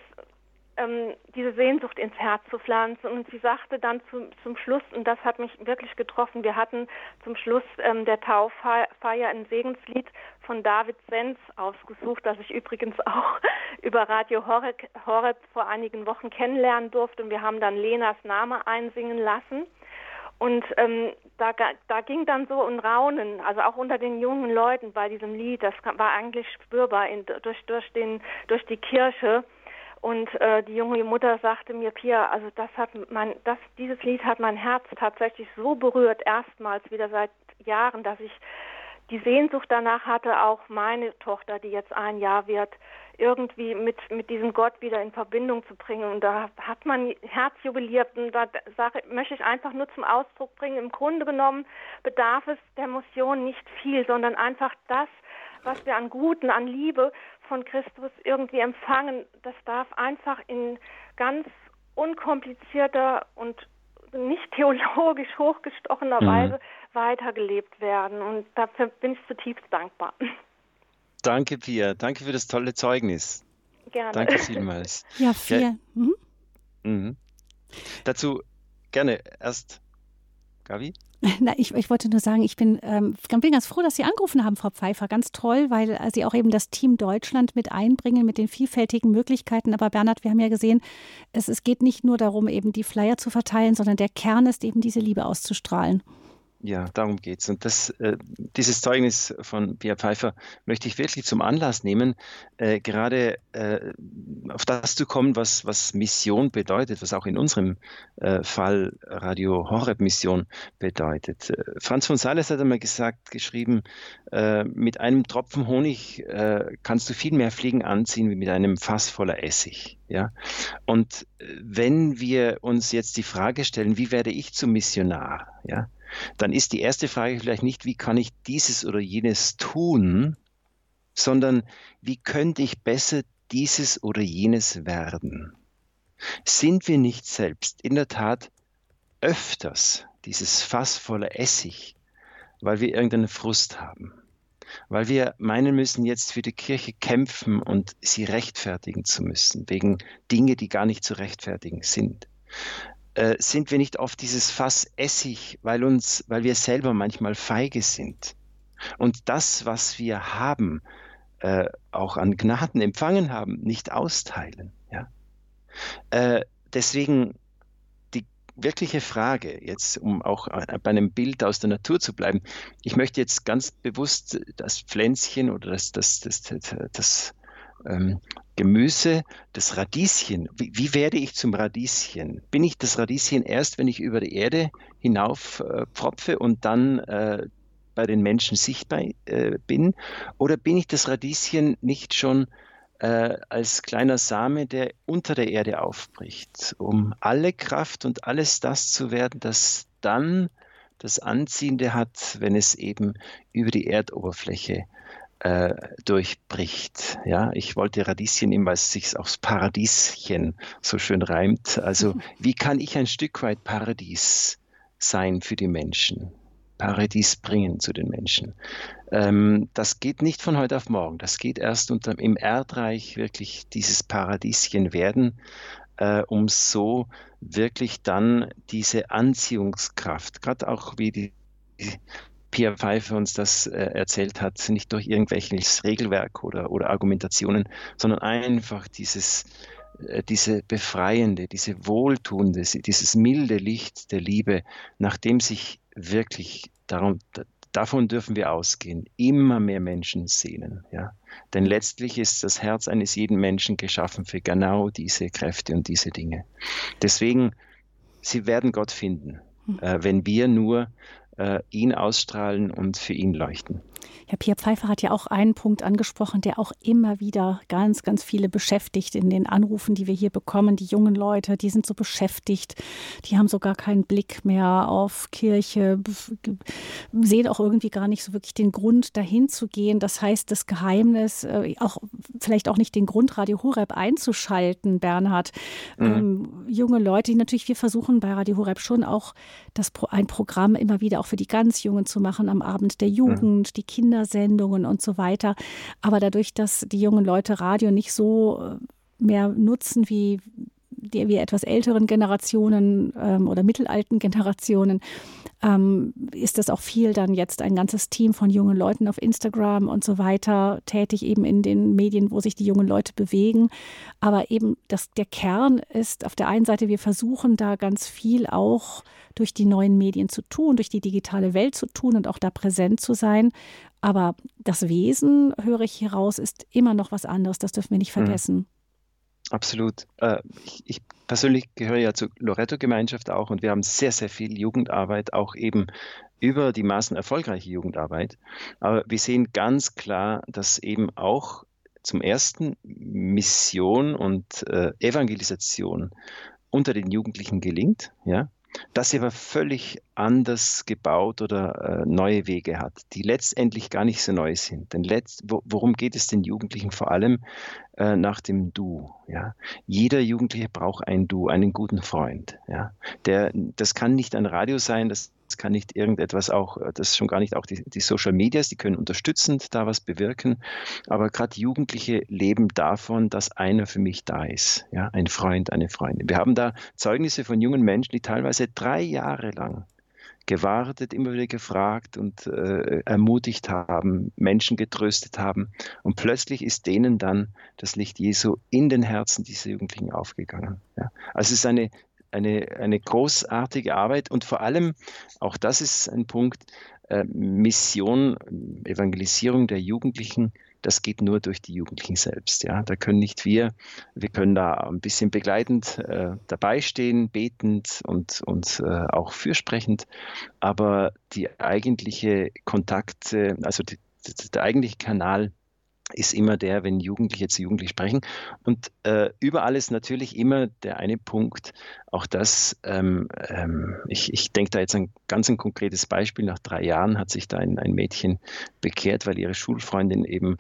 ähm, diese Sehnsucht ins Herz zu pflanzen. Und sie sagte dann zum, zum Schluss, und das hat mich wirklich getroffen, wir hatten zum Schluss ähm, der Tauffeier ein Segenslied von David Sens ausgesucht, das ich übrigens auch über Radio Horeb vor einigen Wochen kennenlernen durfte. Und wir haben dann Lenas Name einsingen lassen. Und ähm, da, da ging dann so ein Raunen, also auch unter den jungen Leuten bei diesem Lied, das war eigentlich spürbar in, durch, durch, den, durch die Kirche. Und äh, die junge Mutter sagte mir, Pia, also das hat mein, das, dieses Lied hat mein Herz tatsächlich so berührt, erstmals wieder seit Jahren, dass ich die Sehnsucht danach hatte auch meine Tochter, die jetzt ein Jahr wird, irgendwie mit, mit diesem Gott wieder in Verbindung zu bringen. Und da hat man Herz jubiliert und da sage, möchte ich einfach nur zum Ausdruck bringen, im Grunde genommen bedarf es der Mission nicht viel, sondern einfach das, was wir an Guten, an Liebe von Christus irgendwie empfangen, das darf einfach in ganz unkomplizierter und nicht theologisch hochgestochener mhm. Weise weitergelebt werden. Und dafür bin ich zutiefst dankbar. Danke, Pia. Danke für das tolle Zeugnis. Gerne. Danke vielmals. ja, vielen. Ja. Mhm. Mhm. Dazu gerne erst Gabi. Na, ich, ich, wollte nur sagen, ich bin, ähm, bin ganz froh, dass Sie angerufen haben, Frau Pfeiffer. Ganz toll, weil äh, Sie auch eben das Team Deutschland mit einbringen, mit den vielfältigen Möglichkeiten. Aber Bernhard, wir haben ja gesehen, es, es geht nicht nur darum, eben die Flyer zu verteilen, sondern der Kern ist eben diese Liebe auszustrahlen. Ja, darum geht's. Und das, äh, dieses Zeugnis von Pia Pfeiffer möchte ich wirklich zum Anlass nehmen, äh, gerade äh, auf das zu kommen, was, was Mission bedeutet, was auch in unserem äh, Fall Radio Horeb Mission bedeutet. Äh, Franz von Sales hat einmal gesagt, geschrieben, äh, mit einem Tropfen Honig kannst du viel mehr Fliegen anziehen wie mit einem Fass voller Essig. Ja? Und wenn wir uns jetzt die Frage stellen, wie werde ich zum Missionar? Ja? Dann ist die erste Frage vielleicht nicht, wie kann ich dieses oder jenes tun, sondern wie könnte ich besser dieses oder jenes werden? Sind wir nicht selbst in der Tat öfters dieses Fass voller Essig, weil wir irgendeinen Frust haben? Weil wir meinen müssen, jetzt für die Kirche kämpfen und sie rechtfertigen zu müssen, wegen Dinge, die gar nicht zu rechtfertigen sind äh, sind wir nicht auf dieses Fass Essig, weil uns, weil wir selber manchmal feige sind und das, was wir haben, äh, auch an Gnaden empfangen haben, nicht austeilen. Ja? Äh, deswegen die wirkliche Frage, jetzt um auch bei einem Bild aus der Natur zu bleiben, ich möchte jetzt ganz bewusst das Pflänzchen oder das, das, das, das, das ähm, Gemüse, das Radieschen. Wie, wie, werde ich zum Radieschen? Bin ich das Radieschen erst, wenn ich über die Erde hinauf äh, und dann äh, bei den Menschen sichtbar äh, bin? Oder bin ich das Radieschen nicht schon äh, als kleiner Same, der unter der Erde aufbricht, um alle Kraft und alles das zu werden, das dann das Anziehende hat, wenn es eben über die Erdoberfläche äh, durchbricht. Ja, ich wollte Radieschen nehmen, weil es sich aufs Paradieschen so schön reimt. Also, wie kann ich ein Stück weit Paradies sein für die Menschen? Paradies bringen zu den Menschen. Ähm, das geht nicht von heute auf morgen. Das geht erst unter, im Erdreich wirklich dieses Paradieschen werden, äh, um so wirklich dann diese Anziehungskraft, gerade auch wie die Pia Pfeiffer uns das äh, erzählt hat, nicht durch irgendwelches Regelwerk oder, oder Argumentationen, sondern einfach dieses, äh, diese befreiende, diese wohltuende, dieses milde Licht der Liebe, nach dem sich wirklich darum, davon dürfen wir ausgehen, immer mehr Menschen sehnen. Ja? Denn letztlich ist das Herz eines jeden Menschen geschaffen für genau diese Kräfte und diese Dinge. Deswegen, sie werden Gott finden, hm. äh, wenn wir nur ihn ausstrahlen und für ihn leuchten. Herr Pierre Pfeiffer hat ja auch einen Punkt angesprochen, der auch immer wieder ganz, ganz viele beschäftigt in den Anrufen, die wir hier bekommen. Die jungen Leute, die sind so beschäftigt, die haben so gar keinen Blick mehr auf Kirche, sehen auch irgendwie gar nicht so wirklich den Grund, dahin zu gehen. Das heißt, das Geheimnis, äh, auch vielleicht auch nicht den Grund, Radio Horeb einzuschalten, Bernhard. Mhm. Ähm, junge Leute, die natürlich, wir versuchen bei Radio Horeb schon auch das, ein Programm immer wieder auch für die ganz Jungen zu machen, am Abend der Jugend, mhm. die Kindersendungen und so weiter. Aber dadurch, dass die jungen Leute Radio nicht so äh, mehr nutzen wie die, wie etwas älteren Generationen ähm, oder mittelalten Generationen, ähm, ist das auch viel dann jetzt ein ganzes Team von jungen Leuten auf Instagram und so weiter tätig, eben in den Medien, wo sich die jungen Leute bewegen. Aber eben das, der Kern ist auf der einen Seite, wir versuchen da ganz viel auch durch die neuen Medien zu tun, durch die digitale Welt zu tun und auch da präsent zu sein. Aber das Wesen, höre ich hier raus, ist immer noch was anderes. Das dürfen wir nicht mhm. vergessen. Absolut. Äh, ich, ich, persönlich gehöre ja zur Loretto-Gemeinschaft auch und wir haben sehr, sehr viel Jugendarbeit, auch eben über die Maßen erfolgreiche Jugendarbeit. Aber wir sehen ganz klar, dass eben auch zum ersten Mission und äh, Evangelisation unter den Jugendlichen gelingt, ja, sie aber völlig anders gebaut oder äh, neue Wege hat, die letztendlich gar nicht so neu sind. Denn letzt, wo, worum geht es den Jugendlichen vor allem äh, nach dem Du? Ja? Jeder Jugendliche braucht ein Du, einen guten Freund. Ja? Der, das kann nicht ein Radio sein, das das kann nicht irgendetwas auch, äh, das schon gar nicht auch die, die Social Medias, die können unterstützend da was bewirken. Aber gerade Jugendliche leben davon, dass einer für mich da ist. Ja, ein Freund, eine Freundin. Wir haben da Zeugnisse von jungen Menschen, die teilweise drei Jahre lang gewartet, immer wieder gefragt und äh, ermutigt haben, Menschen getröstet haben. Und plötzlich ist denen dann das Licht Jesu in den Herzen dieser Jugendlichen aufgegangen. Ja. Also es ist eine eine, eine großartige Arbeit und vor allem, auch das ist ein Punkt, äh, Mission, Evangelisierung der Jugendlichen, das geht nur durch die Jugendlichen selbst. Ja, da können nicht wir, wir können da ein bisschen begleitend äh, dabei stehen, betend und, und äh, auch fürsprechend, aber die eigentliche Kontakte, also die, der eigentliche Kanal ist immer der, wenn Jugendliche zu Jugendlichen sprechen. Und äh, überall ist natürlich immer der eine Punkt, auch das, ähm, ähm, ich, ich denke da jetzt ein ganz ein konkretes Beispiel. Nach drei Jahren hat sich da ein, ein Mädchen bekehrt, weil ihre Schulfreundin eben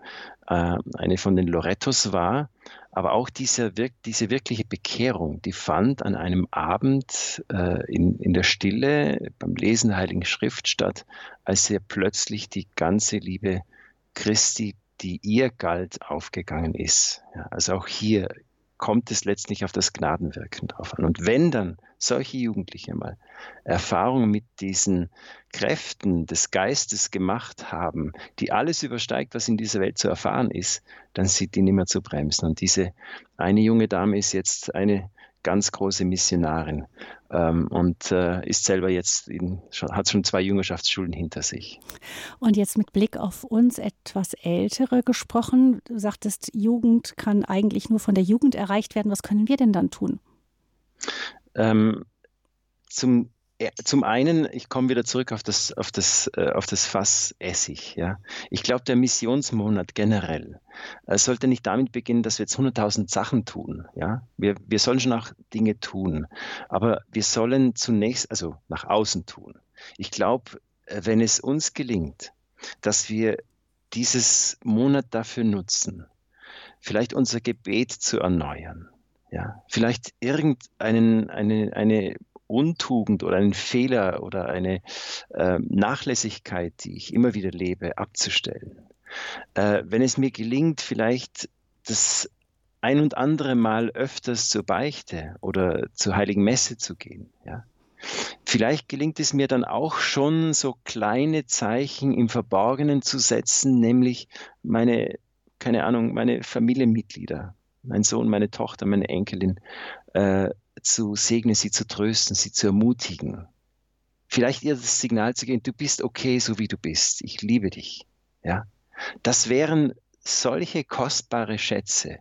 äh, eine von den Lorettos war. Aber auch diese, diese wirkliche Bekehrung, die fand an einem Abend äh, in, in der Stille beim Lesen der Heiligen Schrift statt, als ihr plötzlich die ganze Liebe Christi die ihr galt, aufgegangen ist. Ja, also auch hier kommt es letztlich auf das Gnadenwirken drauf an. Und wenn dann solche Jugendliche mal Erfahrungen mit diesen Kräften des Geistes gemacht haben, die alles übersteigt, was in dieser Welt zu erfahren ist, dann sind die nicht mehr zu bremsen. Und diese eine junge Dame ist jetzt eine ganz große Missionarin ähm, und äh, ist selber jetzt in, schon, hat schon zwei Jüngerschaftsschulen hinter sich. Und jetzt mit Blick auf uns etwas Ältere gesprochen, du sagtest, Jugend kann eigentlich nur von der Jugend erreicht werden. Was können wir denn dann tun? Ähm, zum zum einen, ich komme wieder zurück auf das, auf das, äh, auf das Fass Essig. Ja. Ich glaube, der Missionsmonat generell äh, sollte nicht damit beginnen, dass wir jetzt 100.000 Sachen tun. Ja. Wir, wir sollen schon auch Dinge tun, aber wir sollen zunächst, also nach außen tun. Ich glaube, äh, wenn es uns gelingt, dass wir dieses Monat dafür nutzen, vielleicht unser Gebet zu erneuern, ja, vielleicht irgendeinen eine, eine Untugend oder einen Fehler oder eine äh, Nachlässigkeit, die ich immer wieder lebe, abzustellen. Äh, wenn es mir gelingt, vielleicht das ein und andere Mal öfters zur Beichte oder zur heiligen Messe zu gehen, ja, Vielleicht gelingt es mir dann auch schon, so kleine Zeichen im Verborgenen zu setzen, nämlich meine, keine Ahnung, meine Familienmitglieder, mein Sohn, meine Tochter, meine Enkelin, äh, zu segnen, sie zu trösten, sie zu ermutigen. Vielleicht ihr das Signal zu geben, du bist okay, so wie du bist. Ich liebe dich. Ja. Das wären solche kostbare Schätze,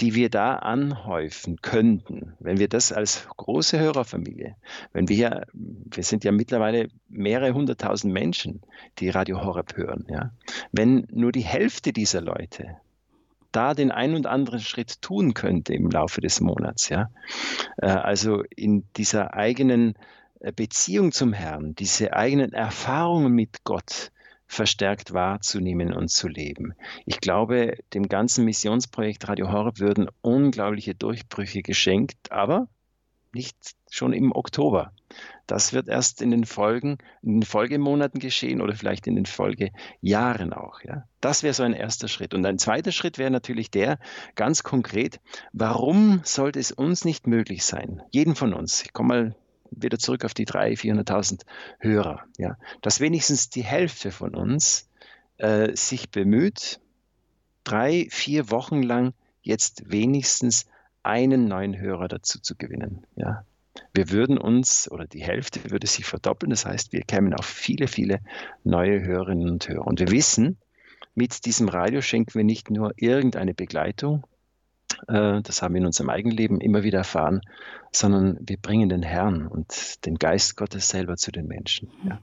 die wir da anhäufen könnten, wenn wir das als große Hörerfamilie, wenn wir hier, wir sind ja mittlerweile mehrere hunderttausend Menschen, die Radio Horeb hören, ja, wenn nur die Hälfte dieser Leute da den einen und anderen Schritt tun könnte im Laufe des Monats. Ja? Äh, also in dieser eigenen äh, Beziehung zum Herrn, diese eigenen Erfahrungen mit Gott verstärkt wahrzunehmen und zu leben. Ich glaube, dem ganzen Missionsprojekt Radio Horeb würden unglaubliche Durchbrüche geschenkt, aber nicht schon im Oktober. Das wird erst in den Folgen, in den Folgemonaten geschehen oder vielleicht in den Folgejahren auch. Ja. Das wäre so ein erster Schritt. Und ein zweiter Schritt wäre natürlich der, ganz konkret, warum sollte es uns nicht möglich sein, jeden von uns, ich komme mal wieder zurück auf die 300.000, 400.000 Hörer, ja, dass wenigstens die Hälfte von uns äh, sich bemüht, drei, vier Wochen lang jetzt wenigstens einen neuen Hörer dazu zu gewinnen. Ja. Wir würden uns, oder die Hälfte würde sich verdoppeln, das heißt, wir kämen auf viele, viele neue Hörerinnen und Hörer. Und wir wissen, mit diesem Radio schenken wir nicht nur irgendeine Begleitung, äh, das haben wir in unserem eigenen Leben immer wieder erfahren, sondern wir bringen den Herrn und den Geist Gottes selber zu den Menschen. Ja.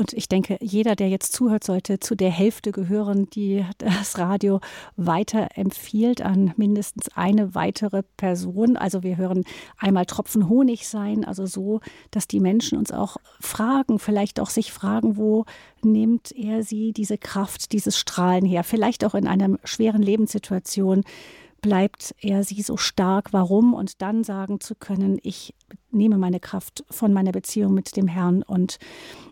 Und ich denke, jeder, der jetzt zuhört, sollte zu der Hälfte gehören, die das Radio weiterempfiehlt an mindestens eine weitere Person. Also wir hören einmal Tropfen Honig sein, also so, dass die Menschen uns auch fragen, vielleicht auch sich fragen, wo nimmt er sie diese Kraft, dieses Strahlen her? Vielleicht auch in einer schweren Lebenssituation bleibt er sie so stark, warum? Und dann sagen zu können, ich nehme meine Kraft von meiner Beziehung mit dem Herrn und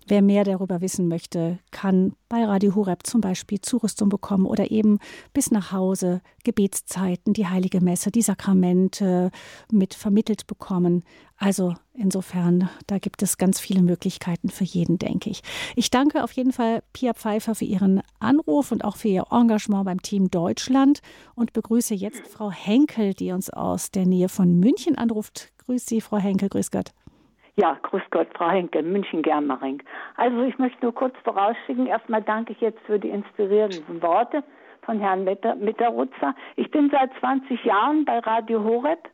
wer mehr darüber wissen möchte, kann bei Radio Horeb zum Beispiel Zurüstung bekommen oder eben bis nach Hause Gebetszeiten, die Heilige Messe, die Sakramente mit vermittelt bekommen. Also insofern, da gibt es ganz viele Möglichkeiten für jeden, denke ich. Ich danke auf jeden Fall Pia Pfeiffer für ihren Anruf und auch für ihr Engagement beim Team Deutschland und begrüße jetzt Frau Henkel, die uns aus der Nähe von München anruft. Grüß Sie, Frau Henkel, grüß Gott. Ja, grüß Gott, Frau Henkel, München Germering. Also ich möchte nur kurz vorausschicken, erstmal danke ich jetzt für die inspirierenden Worte von Herrn Mitterrutzer. Ich bin seit 20 Jahren bei Radio Horeb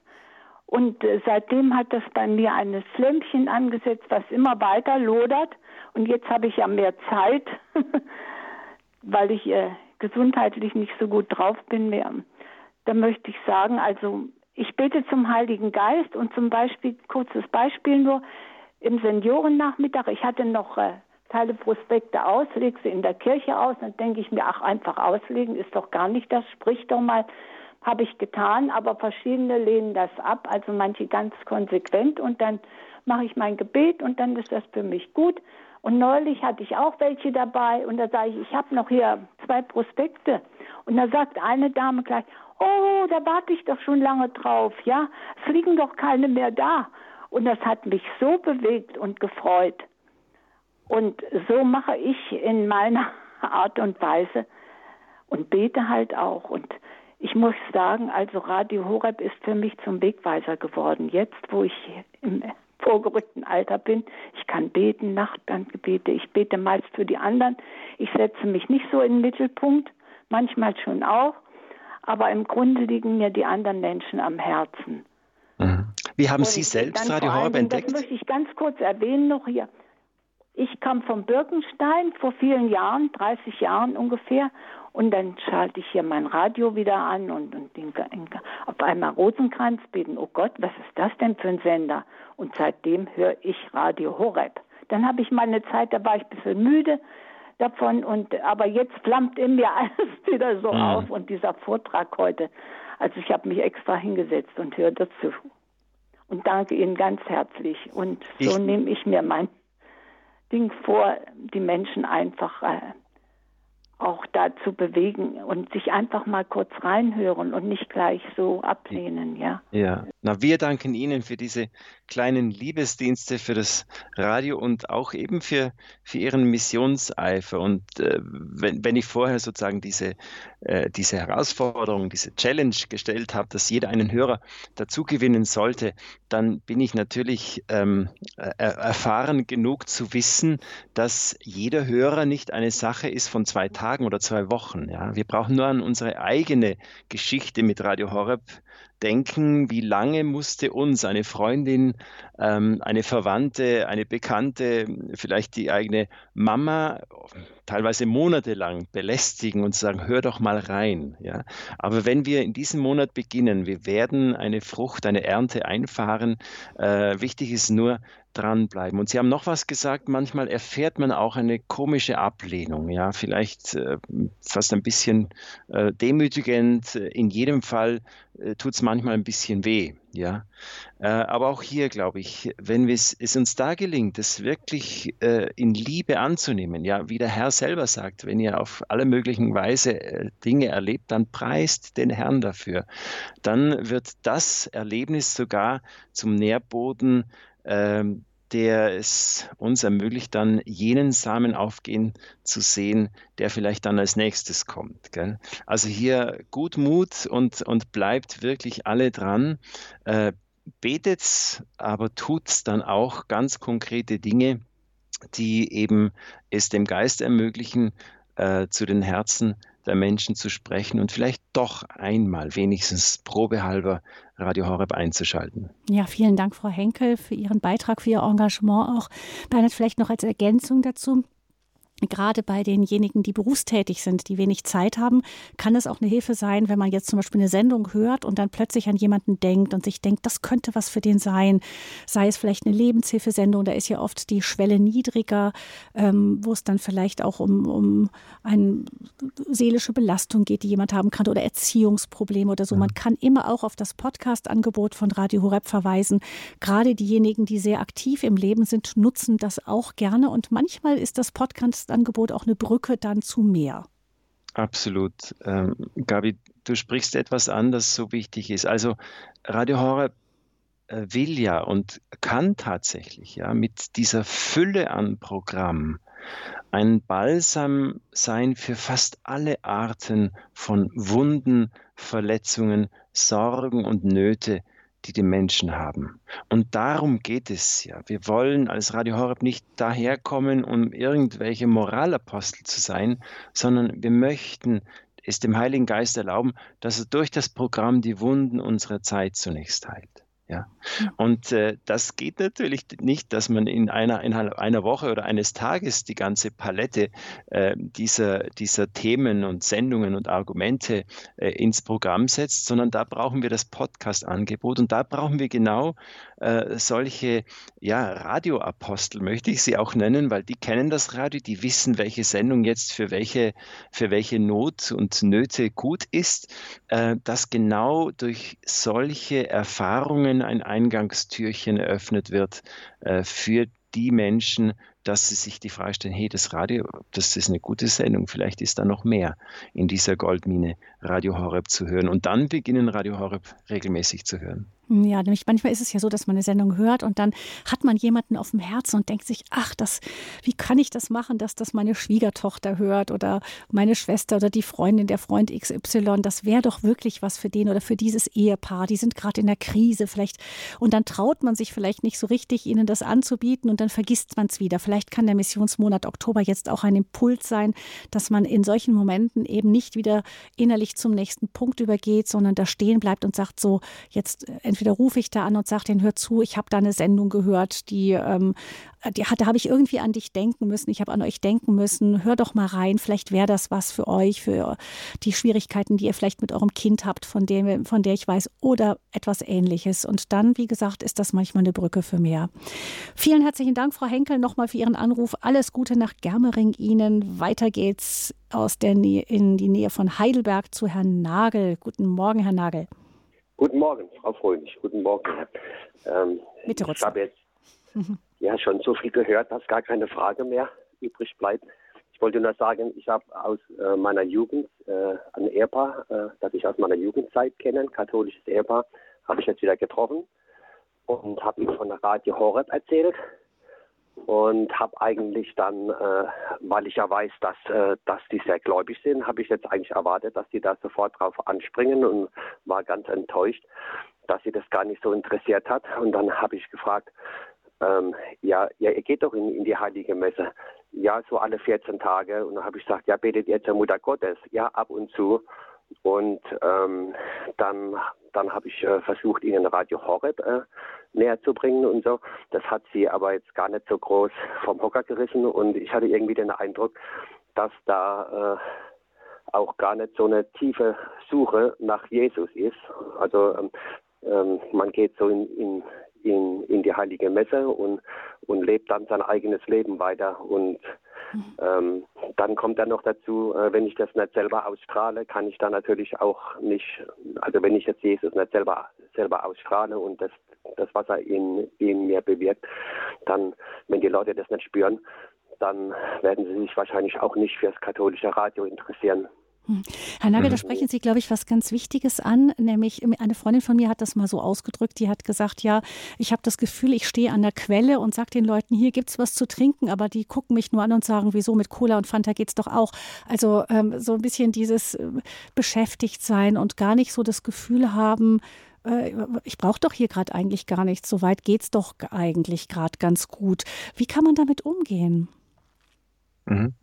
und äh, seitdem hat das bei mir ein Flämmchen angesetzt, was immer weiter lodert. Und jetzt habe ich ja mehr Zeit, weil ich äh, gesundheitlich nicht so gut drauf bin mehr. Da möchte ich sagen, also ich bete zum Heiligen Geist und zum Beispiel, kurzes Beispiel nur, im Seniorennachmittag, ich hatte noch äh, Teile Prospekte aus, lege sie in der Kirche aus, dann denke ich mir, ach, einfach auslegen ist doch gar nicht das, sprich doch mal, habe ich getan, aber verschiedene lehnen das ab, also manche ganz konsequent und dann mache ich mein Gebet und dann ist das für mich gut. Und neulich hatte ich auch welche dabei und da sage ich, ich habe noch hier zwei Prospekte. Und da sagt eine Dame gleich, oh, da warte ich doch schon lange drauf, ja, es liegen doch keine mehr da. Und das hat mich so bewegt und gefreut. Und so mache ich in meiner Art und Weise und bete halt auch. Und ich muss sagen, also Radio Horeb ist für mich zum Wegweiser geworden. Jetzt, wo ich im vorgerückten Alter bin, ich kann beten, Nachtgebete, ich bete meist für die anderen. Ich setze mich nicht so in den Mittelpunkt, manchmal schon auch, aber im Grunde liegen mir die anderen Menschen am Herzen. Mhm. Wie haben Und Sie selbst Radio Horeb entdeckt? Das möchte ich ganz kurz erwähnen noch hier. Ich kam vom Birkenstein vor vielen Jahren, 30 Jahren ungefähr, und dann schalte ich hier mein Radio wieder an und, und denke, auf einmal Rosenkranz beten, oh Gott, was ist das denn für ein Sender? Und seitdem höre ich Radio Horeb. Dann habe ich mal eine Zeit, da war ich ein bisschen müde, davon und aber jetzt flammt in mir alles wieder so mhm. auf und dieser Vortrag heute. Also ich habe mich extra hingesetzt und höre dazu. Und danke Ihnen ganz herzlich. Und so nehme ich mir mein Ding vor, die Menschen einfach äh, auch dazu bewegen und sich einfach mal kurz reinhören und nicht gleich so ablehnen, ja. Ja, na, wir danken Ihnen für diese kleinen Liebesdienste, für das Radio und auch eben für, für Ihren Missionseifer. Und äh, wenn, wenn ich vorher sozusagen diese, äh, diese Herausforderung, diese Challenge gestellt habe, dass jeder einen Hörer dazu gewinnen sollte, dann bin ich natürlich ähm, erfahren genug zu wissen, dass jeder Hörer nicht eine Sache ist von zwei Tagen Tagen oder zwei Wochen. Ja. Wir brauchen nur an unsere eigene Geschichte mit Radio Horeb denken, wie lange musste uns eine Freundin, ähm, eine Verwandte, eine Bekannte, vielleicht die eigene Mama teilweise monatelang belästigen und sagen, hör doch mal rein. Ja? Aber wenn wir in diesem Monat beginnen, wir werden eine Frucht, eine Ernte einfahren. Äh, wichtig ist nur, dranbleiben. Und Sie haben noch was gesagt, manchmal erfährt man auch eine komische Ablehnung, ja, vielleicht äh, fast ein bisschen äh, demütigend. In jedem Fall äh, tut es manchmal ein bisschen weh, ja. Äh, aber auch hier glaube ich, wenn es, uns da gelingt, es wirklich äh, in Liebe anzunehmen, ja, wie der Herr selber sagt, wenn ihr auf alle möglichen Weise äh, Dinge erlebt, dann preist den Herrn dafür. Dann wird das Erlebnis sogar zum Nährboden ähm, der es uns ermöglicht, dann jenen Samen aufgehen zu sehen, der vielleicht dann als nächstes kommt. Gell? Also hier gut Mut und, und bleibt wirklich alle dran. Äh, betet, aber tut dann auch ganz konkrete Dinge, die eben es dem Geist ermöglichen, äh, zu den Herzen der Menschen zu sprechen und vielleicht doch einmal wenigstens probehalber Radio Horeb einzuschalten. Ja, vielen Dank, Frau Henkel, für Ihren Beitrag, für Ihr Engagement auch. Bernhard, vielleicht noch als Ergänzung dazu gerade bei denjenigen, die berufstätig sind, die wenig Zeit haben, kann es auch eine Hilfe sein, wenn man jetzt zum Beispiel eine Sendung hört und dann plötzlich an jemanden denkt und sich denkt, das könnte was für den sein. Sei es vielleicht eine Lebenshilfesendung, da ist ja oft die Schwelle niedriger, ähm, wo es dann vielleicht auch um, um eine seelische Belastung geht, die jemand haben kann oder Erziehungsprobleme oder so. Man kann immer auch auf das Podcast-Angebot von Radio Horeb verweisen. Gerade diejenigen, die sehr aktiv im Leben sind, nutzen das auch gerne und manchmal ist das Podcast Angebot auch eine Brücke dann zu mehr. Absolut. Ähm, Gabi, du sprichst etwas an, das so wichtig ist. Also Radio Horeb äh, will ja und kann tatsächlich ja mit dieser Fülle an Programm ein Balsam sein für fast alle Arten von Wunden, Verletzungen, Sorgen und Nöte, die die Menschen haben. Und darum geht es ja. Wir wollen als Radio Horeb nicht daherkommen, um irgendwelche Moralapostel zu sein, sondern wir möchten es dem Heiligen Geist erlauben, dass er durch das Programm die Wunden unserer Zeit zunächst heilt. Ja. Und äh, das geht natürlich nicht, dass man in einer, innerhalb einer Woche oder eines Tages die ganze Palette äh, dieser, dieser Themen und Sendungen und Argumente äh, ins Programm setzt, sondern da brauchen wir das Podcast-Angebot und da brauchen wir genau äh, solche ja, Radioapostel, möchte ich sie auch nennen, weil die kennen das Radio, die wissen, welche Sendung jetzt für welche, für welche Not und Nöte gut ist, äh, dass genau durch solche Erfahrungen ein Eingangstürchen eröffnet wird äh, für die Menschen, dass sie sich die Frage stellen, hey, das Radio, das ist eine gute Sendung, vielleicht ist da noch mehr in dieser Goldmine Radio Horeb zu hören. Und dann beginnen Radio Horeb regelmäßig zu hören. Ja, nämlich manchmal ist es ja so, dass man eine Sendung hört und dann hat man jemanden auf dem Herzen und denkt sich, ach, das, wie kann ich das machen, dass das meine Schwiegertochter hört oder meine Schwester oder die Freundin, der Freund XY, das wäre doch wirklich was für den oder für dieses Ehepaar. Die sind gerade in der Krise vielleicht und dann traut man sich vielleicht nicht so richtig, ihnen das anzubieten und dann vergisst man es wieder. Vielleicht kann der Missionsmonat Oktober jetzt auch ein Impuls sein, dass man in solchen Momenten eben nicht wieder innerlich zum nächsten Punkt übergeht, sondern da stehen bleibt und sagt so, jetzt entweder rufe ich da an und sage den hör zu, ich habe da eine Sendung gehört, die, ähm, die da habe ich irgendwie an dich denken müssen, ich habe an euch denken müssen, hör doch mal rein, vielleicht wäre das was für euch, für die Schwierigkeiten, die ihr vielleicht mit eurem Kind habt, von, dem, von der ich weiß, oder etwas ähnliches. Und dann, wie gesagt, ist das manchmal eine Brücke für mehr. Vielen herzlichen Dank, Frau Henkel, nochmal für Ihren Anruf. Alles Gute nach Germering Ihnen. Weiter geht's aus der Nähe, in die Nähe von Heidelberg zu Herrn Nagel. Guten Morgen, Herr Nagel. Guten Morgen, Frau Fröhlich. Guten Morgen. Ähm, Bitte, ich habe jetzt mhm. ja schon so viel gehört, dass gar keine Frage mehr übrig bleibt. Ich wollte nur sagen, ich habe aus äh, meiner Jugend äh, ein Ehepaar, äh, das ich aus meiner Jugendzeit kenne, ein katholisches Ehepaar, habe ich jetzt wieder getroffen und habe ihm von der Radio Horeb erzählt und habe eigentlich dann, äh, weil ich ja weiß, dass, äh, dass die sehr gläubig sind, habe ich jetzt eigentlich erwartet, dass die da sofort drauf anspringen und war ganz enttäuscht, dass sie das gar nicht so interessiert hat. Und dann habe ich gefragt, ähm, ja, ja, ihr geht doch in, in die heilige Messe. Ja, so alle 14 Tage. Und dann habe ich gesagt, ja, betet ihr zur Mutter Gottes? Ja, ab und zu. Und ähm, dann, dann habe ich äh, versucht, ihnen Radio Horeb äh, näher zu bringen und so. Das hat sie aber jetzt gar nicht so groß vom Hocker gerissen und ich hatte irgendwie den Eindruck, dass da äh, auch gar nicht so eine tiefe Suche nach Jesus ist. Also ähm, ähm, man geht so in, in, in, in die heilige Messe und, und lebt dann sein eigenes Leben weiter und ähm, dann kommt dann noch dazu, äh, wenn ich das nicht selber ausstrahle, kann ich da natürlich auch nicht, also wenn ich jetzt Jesus nicht selber, selber ausstrahle und das, das was er in, in mir bewirkt, dann, wenn die Leute das nicht spüren, dann werden sie sich wahrscheinlich auch nicht fürs katholische Radio interessieren. Hm. Herr Nagel, da mhm. sprechen Sie, glaube ich, was ganz Wichtiges an, nämlich eine Freundin von mir hat das mal so ausgedrückt, die hat gesagt, ja, ich habe das Gefühl, ich stehe an der Quelle und sage den Leuten, hier gibt es was zu trinken, aber die gucken mich nur an und sagen, wieso mit Cola und Fanta geht es doch auch. Also ähm, so ein bisschen dieses äh, beschäftigt sein und gar nicht so das Gefühl haben, äh, ich brauche doch hier gerade eigentlich gar nichts, so weit geht es doch eigentlich gerade ganz gut. Wie kann man damit umgehen? Mhm.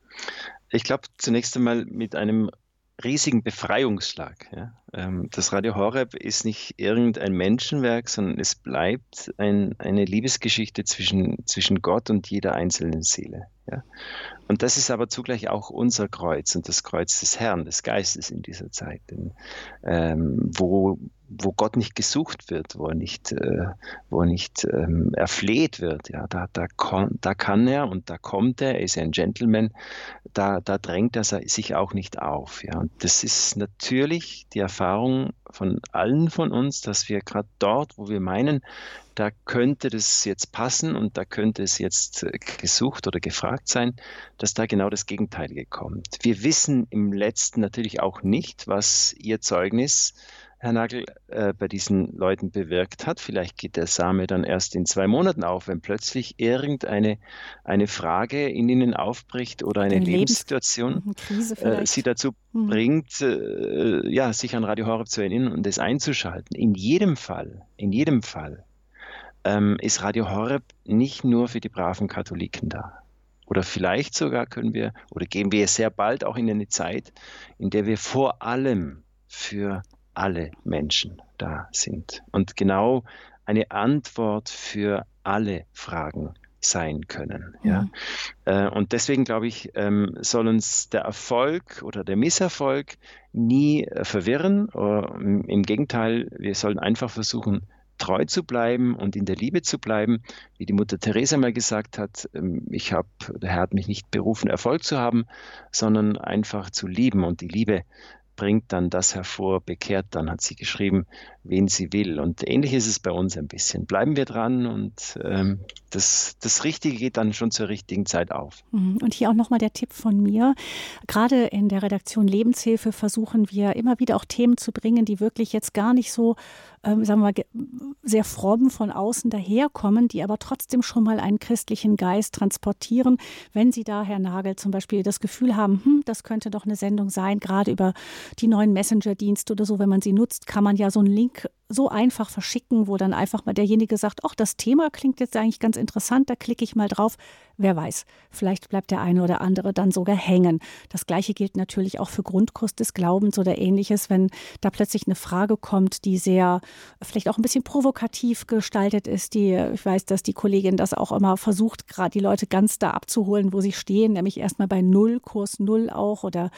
Ich glaube, zunächst einmal mit einem riesigen Befreiungsschlag. Ja. Ähm, das Radio Horeb ist nicht irgendein Menschenwerk, sondern es bleibt ein, eine Liebesgeschichte zwischen, zwischen Gott und jeder einzelnen Seele. Ja. Und das ist aber zugleich auch unser Kreuz und das Kreuz des Herrn, des Geistes in dieser Zeit, denn, ähm, wo wo Gott nicht gesucht wird, wo er nicht, äh, wo er nicht ähm, erfleht wird, ja, da, da, da kann er und da kommt er, er ist ein Gentleman, da, da drängt er sich auch nicht auf. Ja. Und das ist natürlich die Erfahrung von allen von uns, dass wir gerade dort, wo wir meinen, da könnte das jetzt passen und da könnte es jetzt äh, gesucht oder gefragt sein, dass da genau das Gegenteilige kommt. Wir wissen im letzten natürlich auch nicht, was ihr Zeugnis Herr Nagel, äh, bei diesen Leuten bewirkt hat. Vielleicht geht der Same dann erst in zwei Monaten auf, wenn plötzlich irgendeine eine Frage in ihnen aufbricht oder eine Lebenssituation äh, sie dazu mhm. bringt, äh, ja, sich an Radio Horeb zu erinnern und es einzuschalten. In jedem Fall, in jedem Fall ähm, ist Radio Horeb nicht nur für die braven Katholiken da. Oder vielleicht sogar können wir, oder gehen wir sehr bald auch in eine Zeit, in der wir vor allem für alle Menschen da sind und genau eine Antwort für alle Fragen sein können. Ja? Mhm. Äh, und deswegen glaube ich, ähm, soll uns der Erfolg oder der Misserfolg nie äh, verwirren. Im Gegenteil, wir sollen einfach versuchen, treu zu bleiben und in der Liebe zu bleiben. Wie die Mutter Teresa mal gesagt hat, ähm, ich habe, der Herr hat mich nicht berufen, Erfolg zu haben, sondern einfach zu lieben und die Liebe bringt dann das hervor, bekehrt dann, hat sie geschrieben, wen sie will. Und ähnlich ist es bei uns ein bisschen. Bleiben wir dran und ähm, das, das Richtige geht dann schon zur richtigen Zeit auf. Mhm. Und hier auch nochmal der Tipp von mir. Gerade in der Redaktion Lebenshilfe versuchen wir immer wieder auch Themen zu bringen, die wirklich jetzt gar nicht so, ähm, sagen wir mal, sehr fromm von außen daherkommen, die aber trotzdem schon mal einen christlichen Geist transportieren. Wenn Sie da, Herr Nagel, zum Beispiel das Gefühl haben, hm, das könnte doch eine Sendung sein, gerade über die neuen Messenger-Dienste oder so, wenn man sie nutzt, kann man ja so einen Link Link so einfach verschicken, wo dann einfach mal derjenige sagt, ach, das Thema klingt jetzt eigentlich ganz interessant, da klicke ich mal drauf. Wer weiß, vielleicht bleibt der eine oder andere dann sogar hängen. Das gleiche gilt natürlich auch für Grundkurs des Glaubens oder ähnliches, wenn da plötzlich eine Frage kommt, die sehr vielleicht auch ein bisschen provokativ gestaltet ist. Die, ich weiß, dass die Kollegin das auch immer versucht, gerade die Leute ganz da abzuholen, wo sie stehen, nämlich erstmal bei Null, Kurs Null auch oder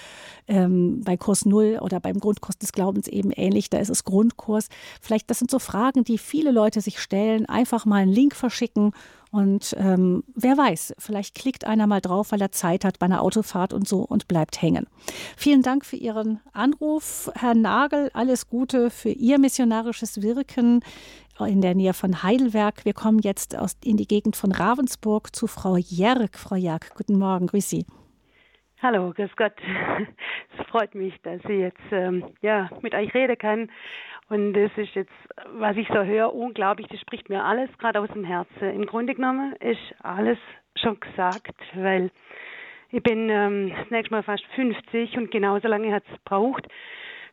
ähm, bei Kurs Null oder beim Grundkurs des Glaubens eben ähnlich. Da ist es Grundkurs. Vielleicht, das sind so Fragen, die viele Leute sich stellen. Einfach mal einen Link verschicken und ähm, wer weiß, vielleicht klickt einer mal drauf, weil er Zeit hat bei einer Autofahrt und so und bleibt hängen. Vielen Dank für Ihren Anruf, Herr Nagel. Alles Gute für Ihr missionarisches Wirken in der Nähe von Heidelberg. Wir kommen jetzt aus, in die Gegend von Ravensburg zu Frau Jerk. Frau Jerk, guten Morgen, grüß Sie. Hallo, grüß Gott. Es freut mich, dass ich jetzt ähm, ja, mit euch reden kann. Und das ist jetzt, was ich so höre, unglaublich, das spricht mir alles gerade aus dem Herzen. Im Grunde genommen ist alles schon gesagt, weil ich bin ähm, das nächste Mal fast 50 und genauso lange hat es gebraucht,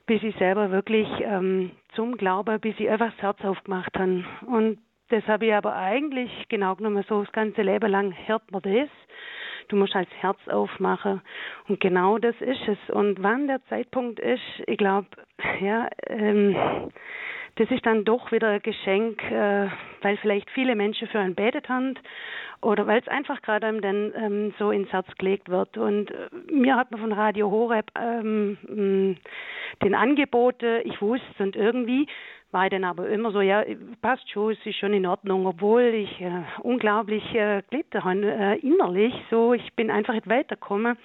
bis ich selber wirklich ähm, zum Glauben, bis ich einfach das Herz aufgemacht habe. Und das habe ich aber eigentlich genau genommen so das ganze Leben lang hört man das. Du musst halt das Herz aufmachen. Und genau das ist es. Und wann der Zeitpunkt ist, ich glaube, ja, ähm, das ist dann doch wieder ein Geschenk, äh, weil vielleicht viele Menschen für einen betet haben oder weil es einfach gerade einem dann ähm, so ins Herz gelegt wird. Und äh, mir hat man von Radio Horeb ähm, den Angebote, ich wusste und irgendwie war dann aber immer so, ja, passt schon, es ist schon in Ordnung, obwohl ich äh, unglaublich äh, gelitten habe, äh, innerlich, so, ich bin einfach nicht weitergekommen.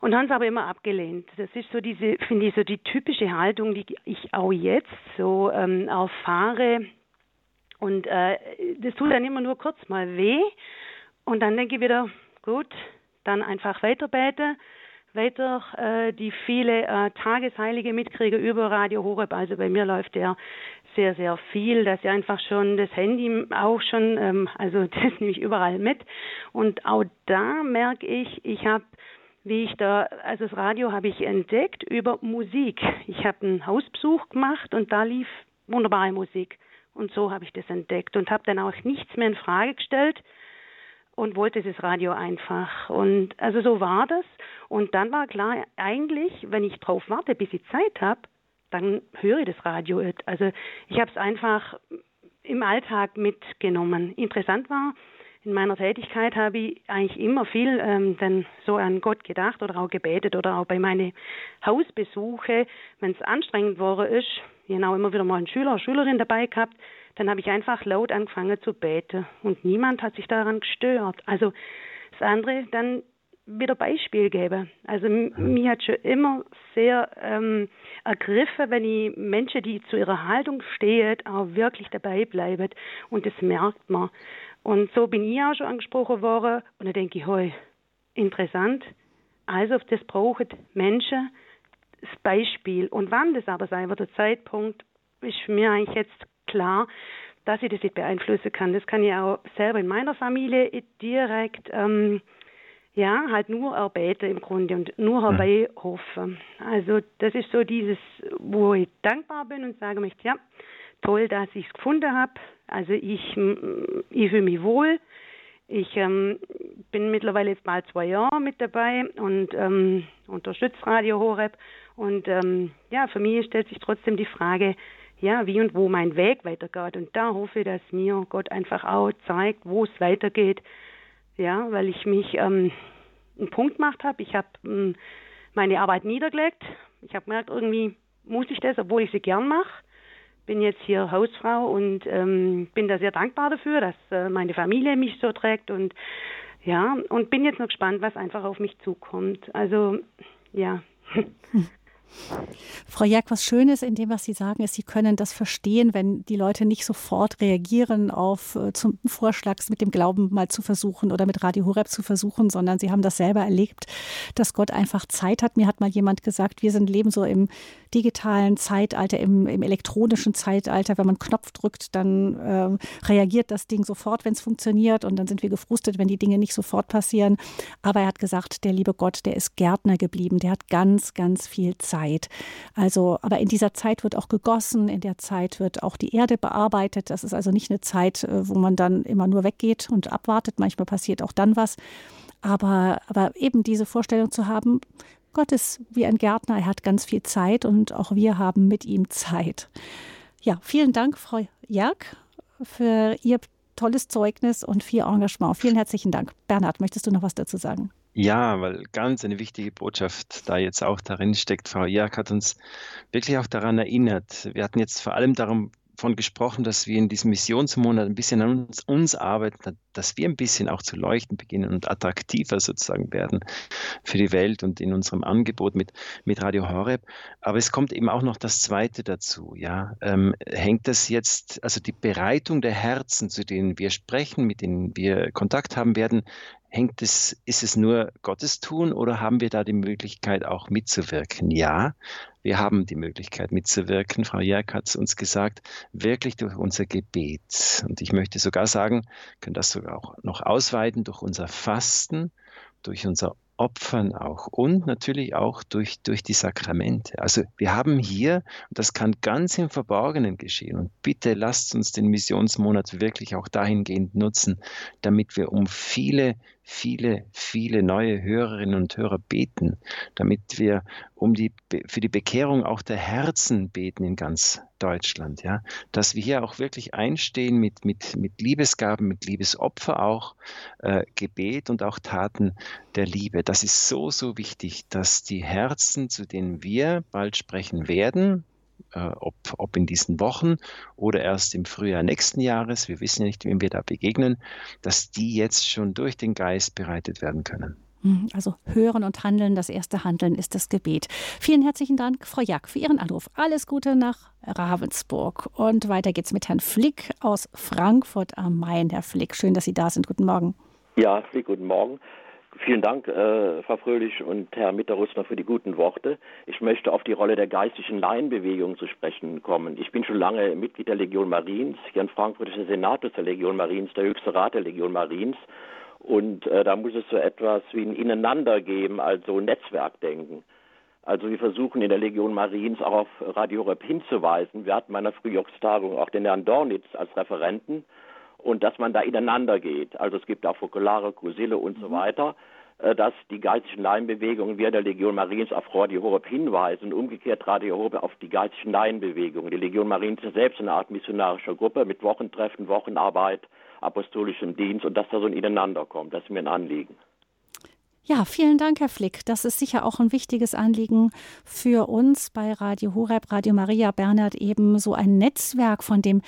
Und haben es aber immer abgelehnt. Das ist so diese, finde ich, so die typische Haltung, die ich auch jetzt so ähm, erfahre. Und äh, das tut dann immer nur kurz mal weh. Und dann denke ich wieder, gut, dann einfach weiterbeten weiter äh, die viele äh, Tagesheilige mitkriege über Radio Horeb. Also bei mir läuft der sehr, sehr viel, dass ich einfach schon das Handy auch schon, ähm, also das nehme ich überall mit. Und auch da merke ich, ich habe wie ich da, also das Radio habe ich entdeckt über Musik. Ich habe einen Hausbesuch gemacht und da lief wunderbare Musik. Und so habe ich das entdeckt und habe dann auch nichts mehr in Frage gestellt und wollte das Radio einfach. Und also so war das. Und dann war klar, eigentlich, wenn ich drauf warte, bis ich Zeit habe, dann höre ich das Radio. Also ich habe es einfach im Alltag mitgenommen. Interessant war, in meiner Tätigkeit habe ich eigentlich immer viel ähm, dann so an Gott gedacht oder auch gebetet oder auch bei meinen Hausbesuche, wenn es anstrengend war, ist, genau immer wieder mal einen Schüler, Schülerin dabei gehabt, dann habe ich einfach laut angefangen zu beten und niemand hat sich daran gestört. Also das andere dann wieder Beispiel geben. Also mich hat schon immer sehr ähm, ergriffen, wenn ich Menschen, die zu ihrer Haltung stehen, auch wirklich dabei bleiben und das merkt man. Und so bin ich auch schon angesprochen worden. Und da denke ich, hey, interessant. Also, das brauchen Menschen das Beispiel. Und wann das aber sein wird, der Zeitpunkt, ist mich eigentlich jetzt klar, dass ich das nicht beeinflussen kann. Das kann ich auch selber in meiner Familie direkt, ähm, ja, halt nur erbeten im Grunde und nur mhm. herbeihoffen. Also das ist so dieses, wo ich dankbar bin und sage mich, ja, toll, dass ich es gefunden habe. Also ich, ich fühle mich wohl. Ich ähm, bin mittlerweile jetzt mal zwei Jahre mit dabei und ähm, unterstütze Radio Horeb. Und ähm, ja, für mich stellt sich trotzdem die Frage, ja, wie und wo mein Weg weitergeht. Und da hoffe ich, dass mir Gott einfach auch zeigt, wo es weitergeht. Ja, weil ich mich ähm, einen Punkt gemacht habe. Ich habe ähm, meine Arbeit niedergelegt. Ich habe gemerkt, irgendwie muss ich das, obwohl ich sie gern mache bin jetzt hier Hausfrau und ähm, bin da sehr dankbar dafür, dass äh, meine Familie mich so trägt und ja, und bin jetzt noch gespannt, was einfach auf mich zukommt. Also ja. Frau Jack, was Schönes in dem, was Sie sagen, ist, Sie können das verstehen, wenn die Leute nicht sofort reagieren auf äh, zum Vorschlag, mit dem Glauben mal zu versuchen oder mit Radio Horeb zu versuchen, sondern Sie haben das selber erlebt, dass Gott einfach Zeit hat. Mir hat mal jemand gesagt, wir sind leben so im digitalen Zeitalter, im, im elektronischen Zeitalter. Wenn man einen Knopf drückt, dann äh, reagiert das Ding sofort, wenn es funktioniert und dann sind wir gefrustet, wenn die Dinge nicht sofort passieren. Aber er hat gesagt, der liebe Gott, der ist Gärtner geblieben, der hat ganz, ganz viel Zeit. Zeit. Also, aber in dieser Zeit wird auch gegossen, in der Zeit wird auch die Erde bearbeitet. Das ist also nicht eine Zeit, äh, wo man dann immer nur weggeht und abwartet. Manchmal passiert auch dann was. Aber, aber eben diese Vorstellung zu haben, Gott ist wie ein Gärtner, er hat ganz viel Zeit und auch wir haben mit ihm Zeit. Ja, vielen Dank, Frau Jörg, für Ihr tolles Zeugnis und viel Engagement. Vielen herzlichen Dank. Bernhard, möchtest du noch was dazu sagen? Ja, weil ganz eine wichtige Botschaft da jetzt auch darin steckt. Frau Jörg hat uns wirklich auch daran erinnert. Wir hatten jetzt vor allem darum von gesprochen, dass wir in diesem Missionsmonat ein bisschen an uns, uns, arbeiten, dass wir ein bisschen auch zu leuchten beginnen und attraktiver sozusagen werden für die Welt und in unserem Angebot mit, mit Radio Horeb. Aber es kommt eben auch noch das Zweite dazu. Ja, ähm, hängt das jetzt, also die Bereitung der Herzen, zu denen wir sprechen, mit denen wir Kontakt haben werden, hängt es, ist es nur Gottes Tun oder haben wir da die Möglichkeit auch mitzuwirken? Ja, wir haben die Möglichkeit mitzuwirken. Frau Jörg hat es uns gesagt, wirklich durch unser Gebet. Und ich möchte sogar sagen, können das sogar auch noch ausweiten durch unser Fasten, durch unser Opfern auch und natürlich auch durch, durch die Sakramente. Also wir haben hier, und das kann ganz im Verborgenen geschehen, und bitte lasst uns den Missionsmonat wirklich auch dahingehend nutzen, damit wir um viele viele, viele neue Hörerinnen und Hörer beten, damit wir um die, für die Bekehrung auch der Herzen beten in ganz Deutschland, ja, dass wir hier auch wirklich einstehen mit, mit, mit Liebesgaben, mit Liebesopfer auch, äh, Gebet und auch Taten der Liebe. Das ist so, so wichtig, dass die Herzen, zu denen wir bald sprechen werden, ob, ob in diesen Wochen oder erst im Frühjahr nächsten Jahres, wir wissen ja nicht, wem wir da begegnen, dass die jetzt schon durch den Geist bereitet werden können. Hm, also hören und handeln, das erste Handeln ist das Gebet. Vielen herzlichen Dank, Frau Jack, für Ihren Anruf. Alles Gute nach Ravensburg. Und weiter geht's mit Herrn Flick aus Frankfurt am Main. Herr Flick, schön, dass Sie da sind. Guten Morgen. Ja, Flick, guten Morgen. Vielen Dank, äh, Frau Fröhlich und Herr Mitterrüstner, für die guten Worte. Ich möchte auf die Rolle der geistlichen Laienbewegung zu sprechen kommen. Ich bin schon lange Mitglied der Legion Mariens. Hier in Frankfurt ist der Senatus der Legion Mariens, der höchste Rat der Legion Mariens. Und äh, da muss es so etwas wie ein Ineinander geben, also Netzwerkdenken. Also wir versuchen in der Legion Mariens auch auf Radio Rep hinzuweisen. Wir hatten bei einer Frühjahrstagung auch den Herrn Dornitz als Referenten. Und dass man da ineinander geht. Also es gibt auch Fokulare, Kusille und so mhm. weiter, äh, dass die geistlichen Laienbewegungen wir der Legion Mariens auf Radio Horeb hinweisen, umgekehrt Radio Horeb auf die geistlichen Laienbewegungen. Die Legion Mariens ist selbst eine Art missionarische Gruppe mit Wochentreffen, Wochenarbeit, apostolischem Dienst und dass da so ein Ineinander kommt. Das ist mir ein Anliegen. Ja, vielen Dank, Herr Flick. Das ist sicher auch ein wichtiges Anliegen für uns bei Radio Horeb, Radio Maria Bernhard, eben so ein Netzwerk von dem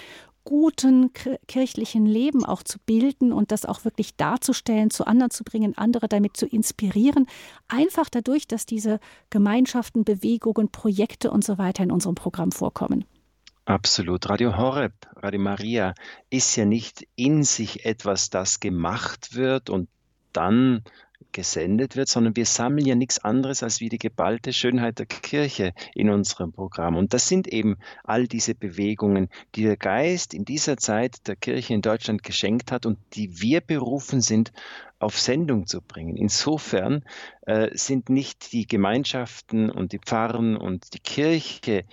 guten kirchlichen Leben auch zu bilden und das auch wirklich darzustellen, zu anderen zu bringen, andere damit zu inspirieren. Einfach dadurch, dass diese Gemeinschaften, Bewegungen, Projekte und so weiter in unserem Programm vorkommen. Absolut. Radio Horeb, Radio Maria ist ja nicht in sich etwas, das gemacht wird und dann gesendet wird, sondern wir sammeln ja nichts anderes als wie die geballte Schönheit der Kirche in unserem Programm. Und das sind eben all diese Bewegungen, die der Geist in dieser Zeit der Kirche in Deutschland geschenkt hat und die wir berufen sind, auf Sendung zu bringen. Insofern äh, sind nicht die Gemeinschaften und die Pfarren und die Kirche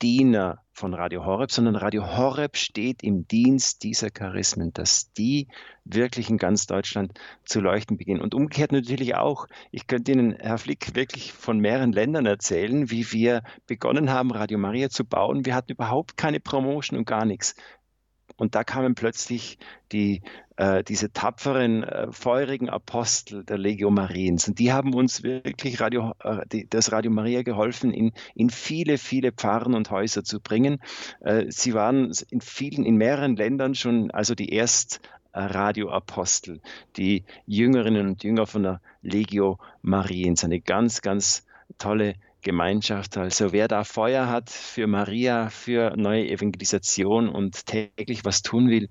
Diener von Radio Horeb, sondern Radio Horeb steht im Dienst dieser Charismen, dass die wirklich in ganz Deutschland zu leuchten beginnen. Und umgekehrt natürlich auch. Ich könnte Ihnen, Herr Flick, wirklich von mehreren Ländern erzählen, wie wir begonnen haben, Radio Maria zu bauen. Wir hatten überhaupt keine Promotion und gar nichts. Und da kamen plötzlich die, äh, diese tapferen, äh, feurigen Apostel der Legio Mariens. Und die haben uns wirklich Radio, äh, die, das Radio Maria geholfen, in, in viele, viele Pfarren und Häuser zu bringen. Äh, sie waren in vielen, in mehreren Ländern schon, also die erst Radioapostel, die Jüngerinnen und Jünger von der Legio Mariens. Eine ganz, ganz tolle Gemeinschaft. Also wer da Feuer hat für Maria, für neue Evangelisation und täglich was tun will,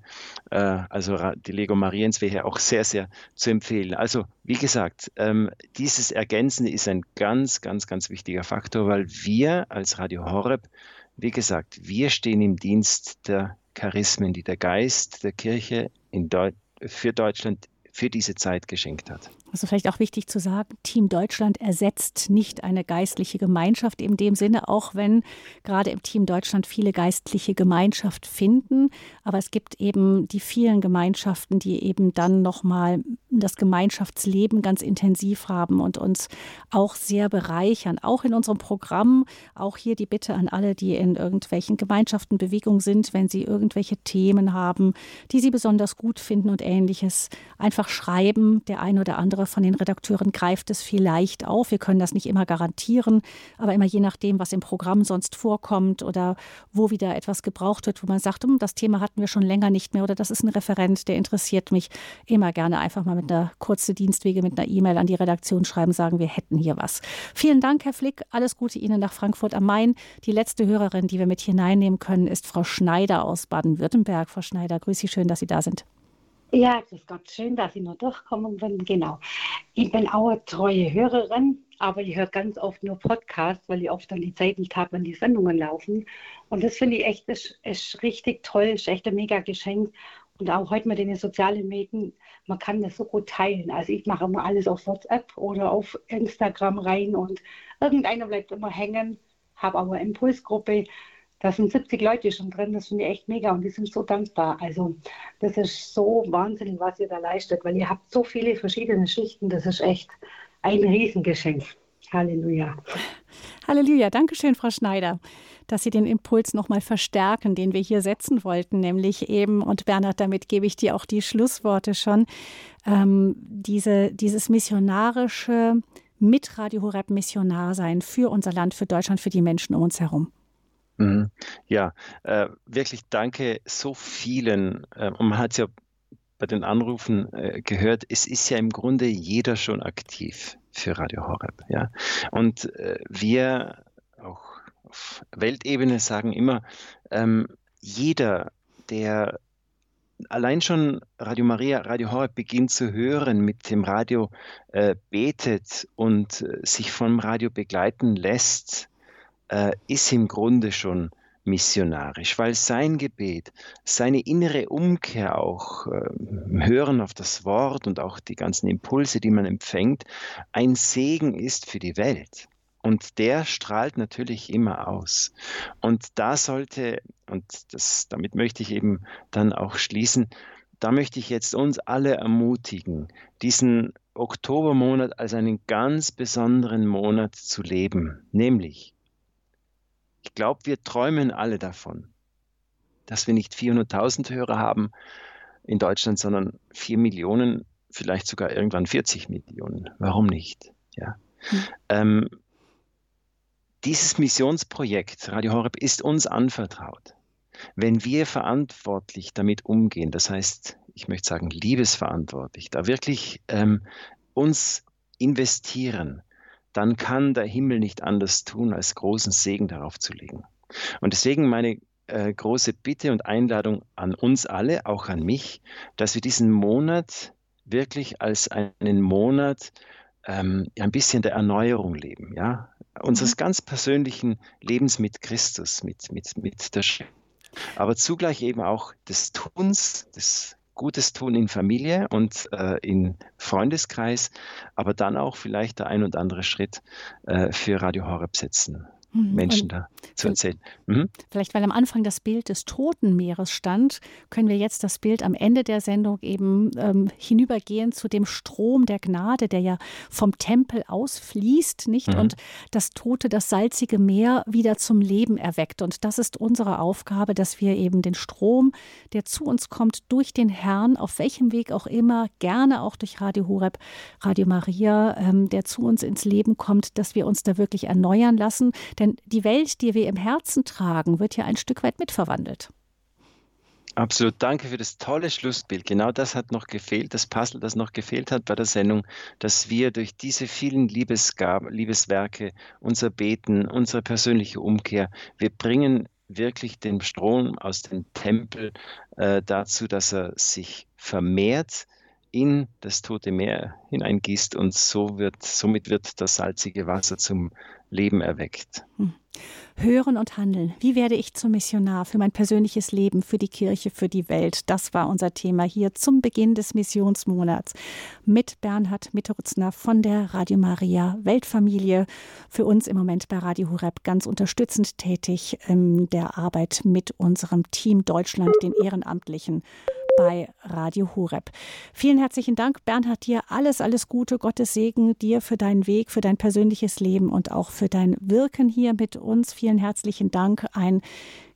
äh, also die Lego Mariens wäre auch sehr, sehr zu empfehlen. Also wie gesagt, ähm, dieses Ergänzen ist ein ganz, ganz, ganz wichtiger Faktor, weil wir als Radio Horeb, wie gesagt, wir stehen im Dienst der Charismen, die der Geist der Kirche Deu für Deutschland für diese Zeit geschenkt hat. Also vielleicht auch wichtig zu sagen, Team Deutschland ersetzt nicht eine geistliche Gemeinschaft in dem Sinne, auch wenn gerade im Team Deutschland viele geistliche Gemeinschaft finden. Aber es gibt eben die vielen Gemeinschaften, die eben dann nochmal das Gemeinschaftsleben ganz intensiv haben und uns auch sehr bereichern. Auch in unserem Programm, auch hier die Bitte an alle, die in irgendwelchen Gemeinschaften, Bewegungen sind, wenn sie irgendwelche Themen haben, die sie besonders gut finden und ähnliches, einfach schreiben. Der ein oder andere andere von den Redakteuren greift es vielleicht auf. Wir können das nicht immer garantieren, aber immer je nachdem, was im Programm sonst vorkommt oder wo wieder etwas gebraucht wird, wo man sagt, hm, das Thema hatten wir schon länger nicht mehr oder das ist ein Referent, der interessiert mich, immer gerne einfach mal mit einer kurzen Dienstwege, mit einer E-Mail an die Redaktion schreiben, sagen, wir hätten hier was. Vielen Dank, Herr Flick. Alles Gute Ihnen nach Frankfurt am Main. Die letzte Hörerin, die wir mit hineinnehmen können, ist Frau Schneider aus Baden-Württemberg. Frau Schneider, grüße Sie schön, dass Sie da sind. Ja, grüß Gott, schön, dass ich noch durchkommen bin. Genau. Ich bin auch eine treue Hörerin, aber ich höre ganz oft nur Podcasts, weil ich oft dann die Zeit nicht habe, wenn die Sendungen laufen. Und das finde ich echt ist, ist richtig toll, ist echt ein mega Geschenk. Und auch heute mit den sozialen Medien, man kann das so gut teilen. Also ich mache immer alles auf WhatsApp oder auf Instagram rein und irgendeiner bleibt immer hängen, habe auch eine Impulsgruppe da sind 70 Leute schon drin, das finde ich echt mega und die sind so dankbar. Also das ist so wahnsinnig, was ihr da leistet, weil ihr habt so viele verschiedene Schichten, das ist echt ein Riesengeschenk. Halleluja. Halleluja. Dankeschön, Frau Schneider, dass Sie den Impuls nochmal verstärken, den wir hier setzen wollten, nämlich eben, und Bernhard, damit gebe ich dir auch die Schlussworte schon, ähm, diese, dieses missionarische mit Radio Horeb Missionar sein für unser Land, für Deutschland, für die Menschen um uns herum. Mhm. Ja, äh, wirklich danke so vielen. Äh, und man hat es ja bei den Anrufen äh, gehört, es ist ja im Grunde jeder schon aktiv für Radio Horeb. Ja? Und äh, wir auch auf Weltebene sagen immer, ähm, jeder, der allein schon Radio Maria, Radio Horeb beginnt zu hören, mit dem Radio äh, betet und äh, sich vom Radio begleiten lässt, äh, ist im Grunde schon missionarisch, weil sein Gebet, seine innere Umkehr auch, äh, Hören auf das Wort und auch die ganzen Impulse, die man empfängt, ein Segen ist für die Welt. Und der strahlt natürlich immer aus. Und da sollte, und das, damit möchte ich eben dann auch schließen, da möchte ich jetzt uns alle ermutigen, diesen Oktobermonat als einen ganz besonderen Monat zu leben. Nämlich, ich glaube, wir träumen alle davon, dass wir nicht 400.000 Hörer haben in Deutschland, sondern 4 Millionen, vielleicht sogar irgendwann 40 Millionen. Warum nicht? Ja. Hm. Ähm, dieses Missionsprojekt Radio Horeb ist uns anvertraut. Wenn wir verantwortlich damit umgehen, das heißt, ich möchte sagen, liebesverantwortlich, da wirklich ähm, uns investieren, dann kann der Himmel nicht anders tun, als großen Segen darauf zu legen. Und deswegen meine äh, große Bitte und Einladung an uns alle, auch an mich, dass wir diesen Monat wirklich als einen Monat ähm, ein bisschen der Erneuerung leben, ja, unseres mhm. ganz persönlichen Lebens mit Christus, mit, mit, mit der Schrift, aber zugleich eben auch des Tuns, des Gutes tun in Familie und äh, in Freundeskreis, aber dann auch vielleicht der ein und andere Schritt äh, für Radio Horeb setzen. Mhm. Menschen und da zu erzählen. Mhm. Vielleicht, weil am Anfang das Bild des Totenmeeres stand, können wir jetzt das Bild am Ende der Sendung eben ähm, hinübergehen zu dem Strom der Gnade, der ja vom Tempel ausfließt, nicht? Mhm. Und das tote, das salzige Meer wieder zum Leben erweckt. Und das ist unsere Aufgabe, dass wir eben den Strom, der zu uns kommt, durch den Herrn, auf welchem Weg auch immer, gerne auch durch Radio Horeb, Radio Maria, ähm, der zu uns ins Leben kommt, dass wir uns da wirklich erneuern lassen. Denn die Welt, die wir im Herzen tragen, wird ja ein Stück weit mitverwandelt. Absolut, danke für das tolle Schlussbild. Genau das hat noch gefehlt, das Puzzle, das noch gefehlt hat bei der Sendung, dass wir durch diese vielen Liebesgaben, Liebeswerke, unser Beten, unsere persönliche Umkehr, wir bringen wirklich den Strom aus dem Tempel äh, dazu, dass er sich vermehrt, in das Tote Meer hineingießt und so wird, somit wird das salzige Wasser zum Leben erweckt. Hören und handeln. Wie werde ich zum Missionar für mein persönliches Leben, für die Kirche, für die Welt? Das war unser Thema hier zum Beginn des Missionsmonats mit Bernhard Mitterutzner von der Radio Maria Weltfamilie. Für uns im Moment bei Radio Horeb ganz unterstützend tätig in der Arbeit mit unserem Team Deutschland, den Ehrenamtlichen bei Radio Horeb. Vielen herzlichen Dank, Bernhard, dir alles, alles Gute, Gottes Segen dir für deinen Weg, für dein persönliches Leben und auch für dein Wirken hier mit uns. Vielen herzlichen Dank. Ein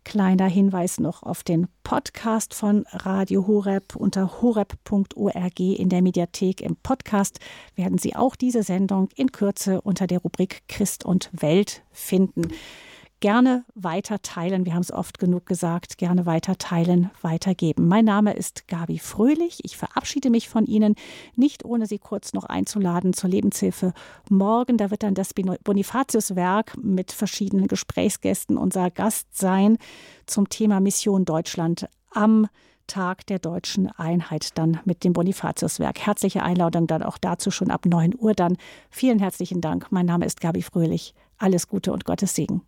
kleiner Hinweis noch auf den Podcast von Radio Horeb unter horeb.org in der Mediathek im Podcast werden Sie auch diese Sendung in Kürze unter der Rubrik Christ und Welt finden gerne weiter teilen. Wir haben es oft genug gesagt. Gerne weiter teilen, weitergeben. Mein Name ist Gabi Fröhlich. Ich verabschiede mich von Ihnen, nicht ohne Sie kurz noch einzuladen zur Lebenshilfe. Morgen, da wird dann das Bonifatius-Werk mit verschiedenen Gesprächsgästen unser Gast sein zum Thema Mission Deutschland am Tag der deutschen Einheit dann mit dem Bonifatiuswerk. Herzliche Einladung dann auch dazu schon ab 9 Uhr dann. Vielen herzlichen Dank. Mein Name ist Gabi Fröhlich. Alles Gute und Gottes Segen.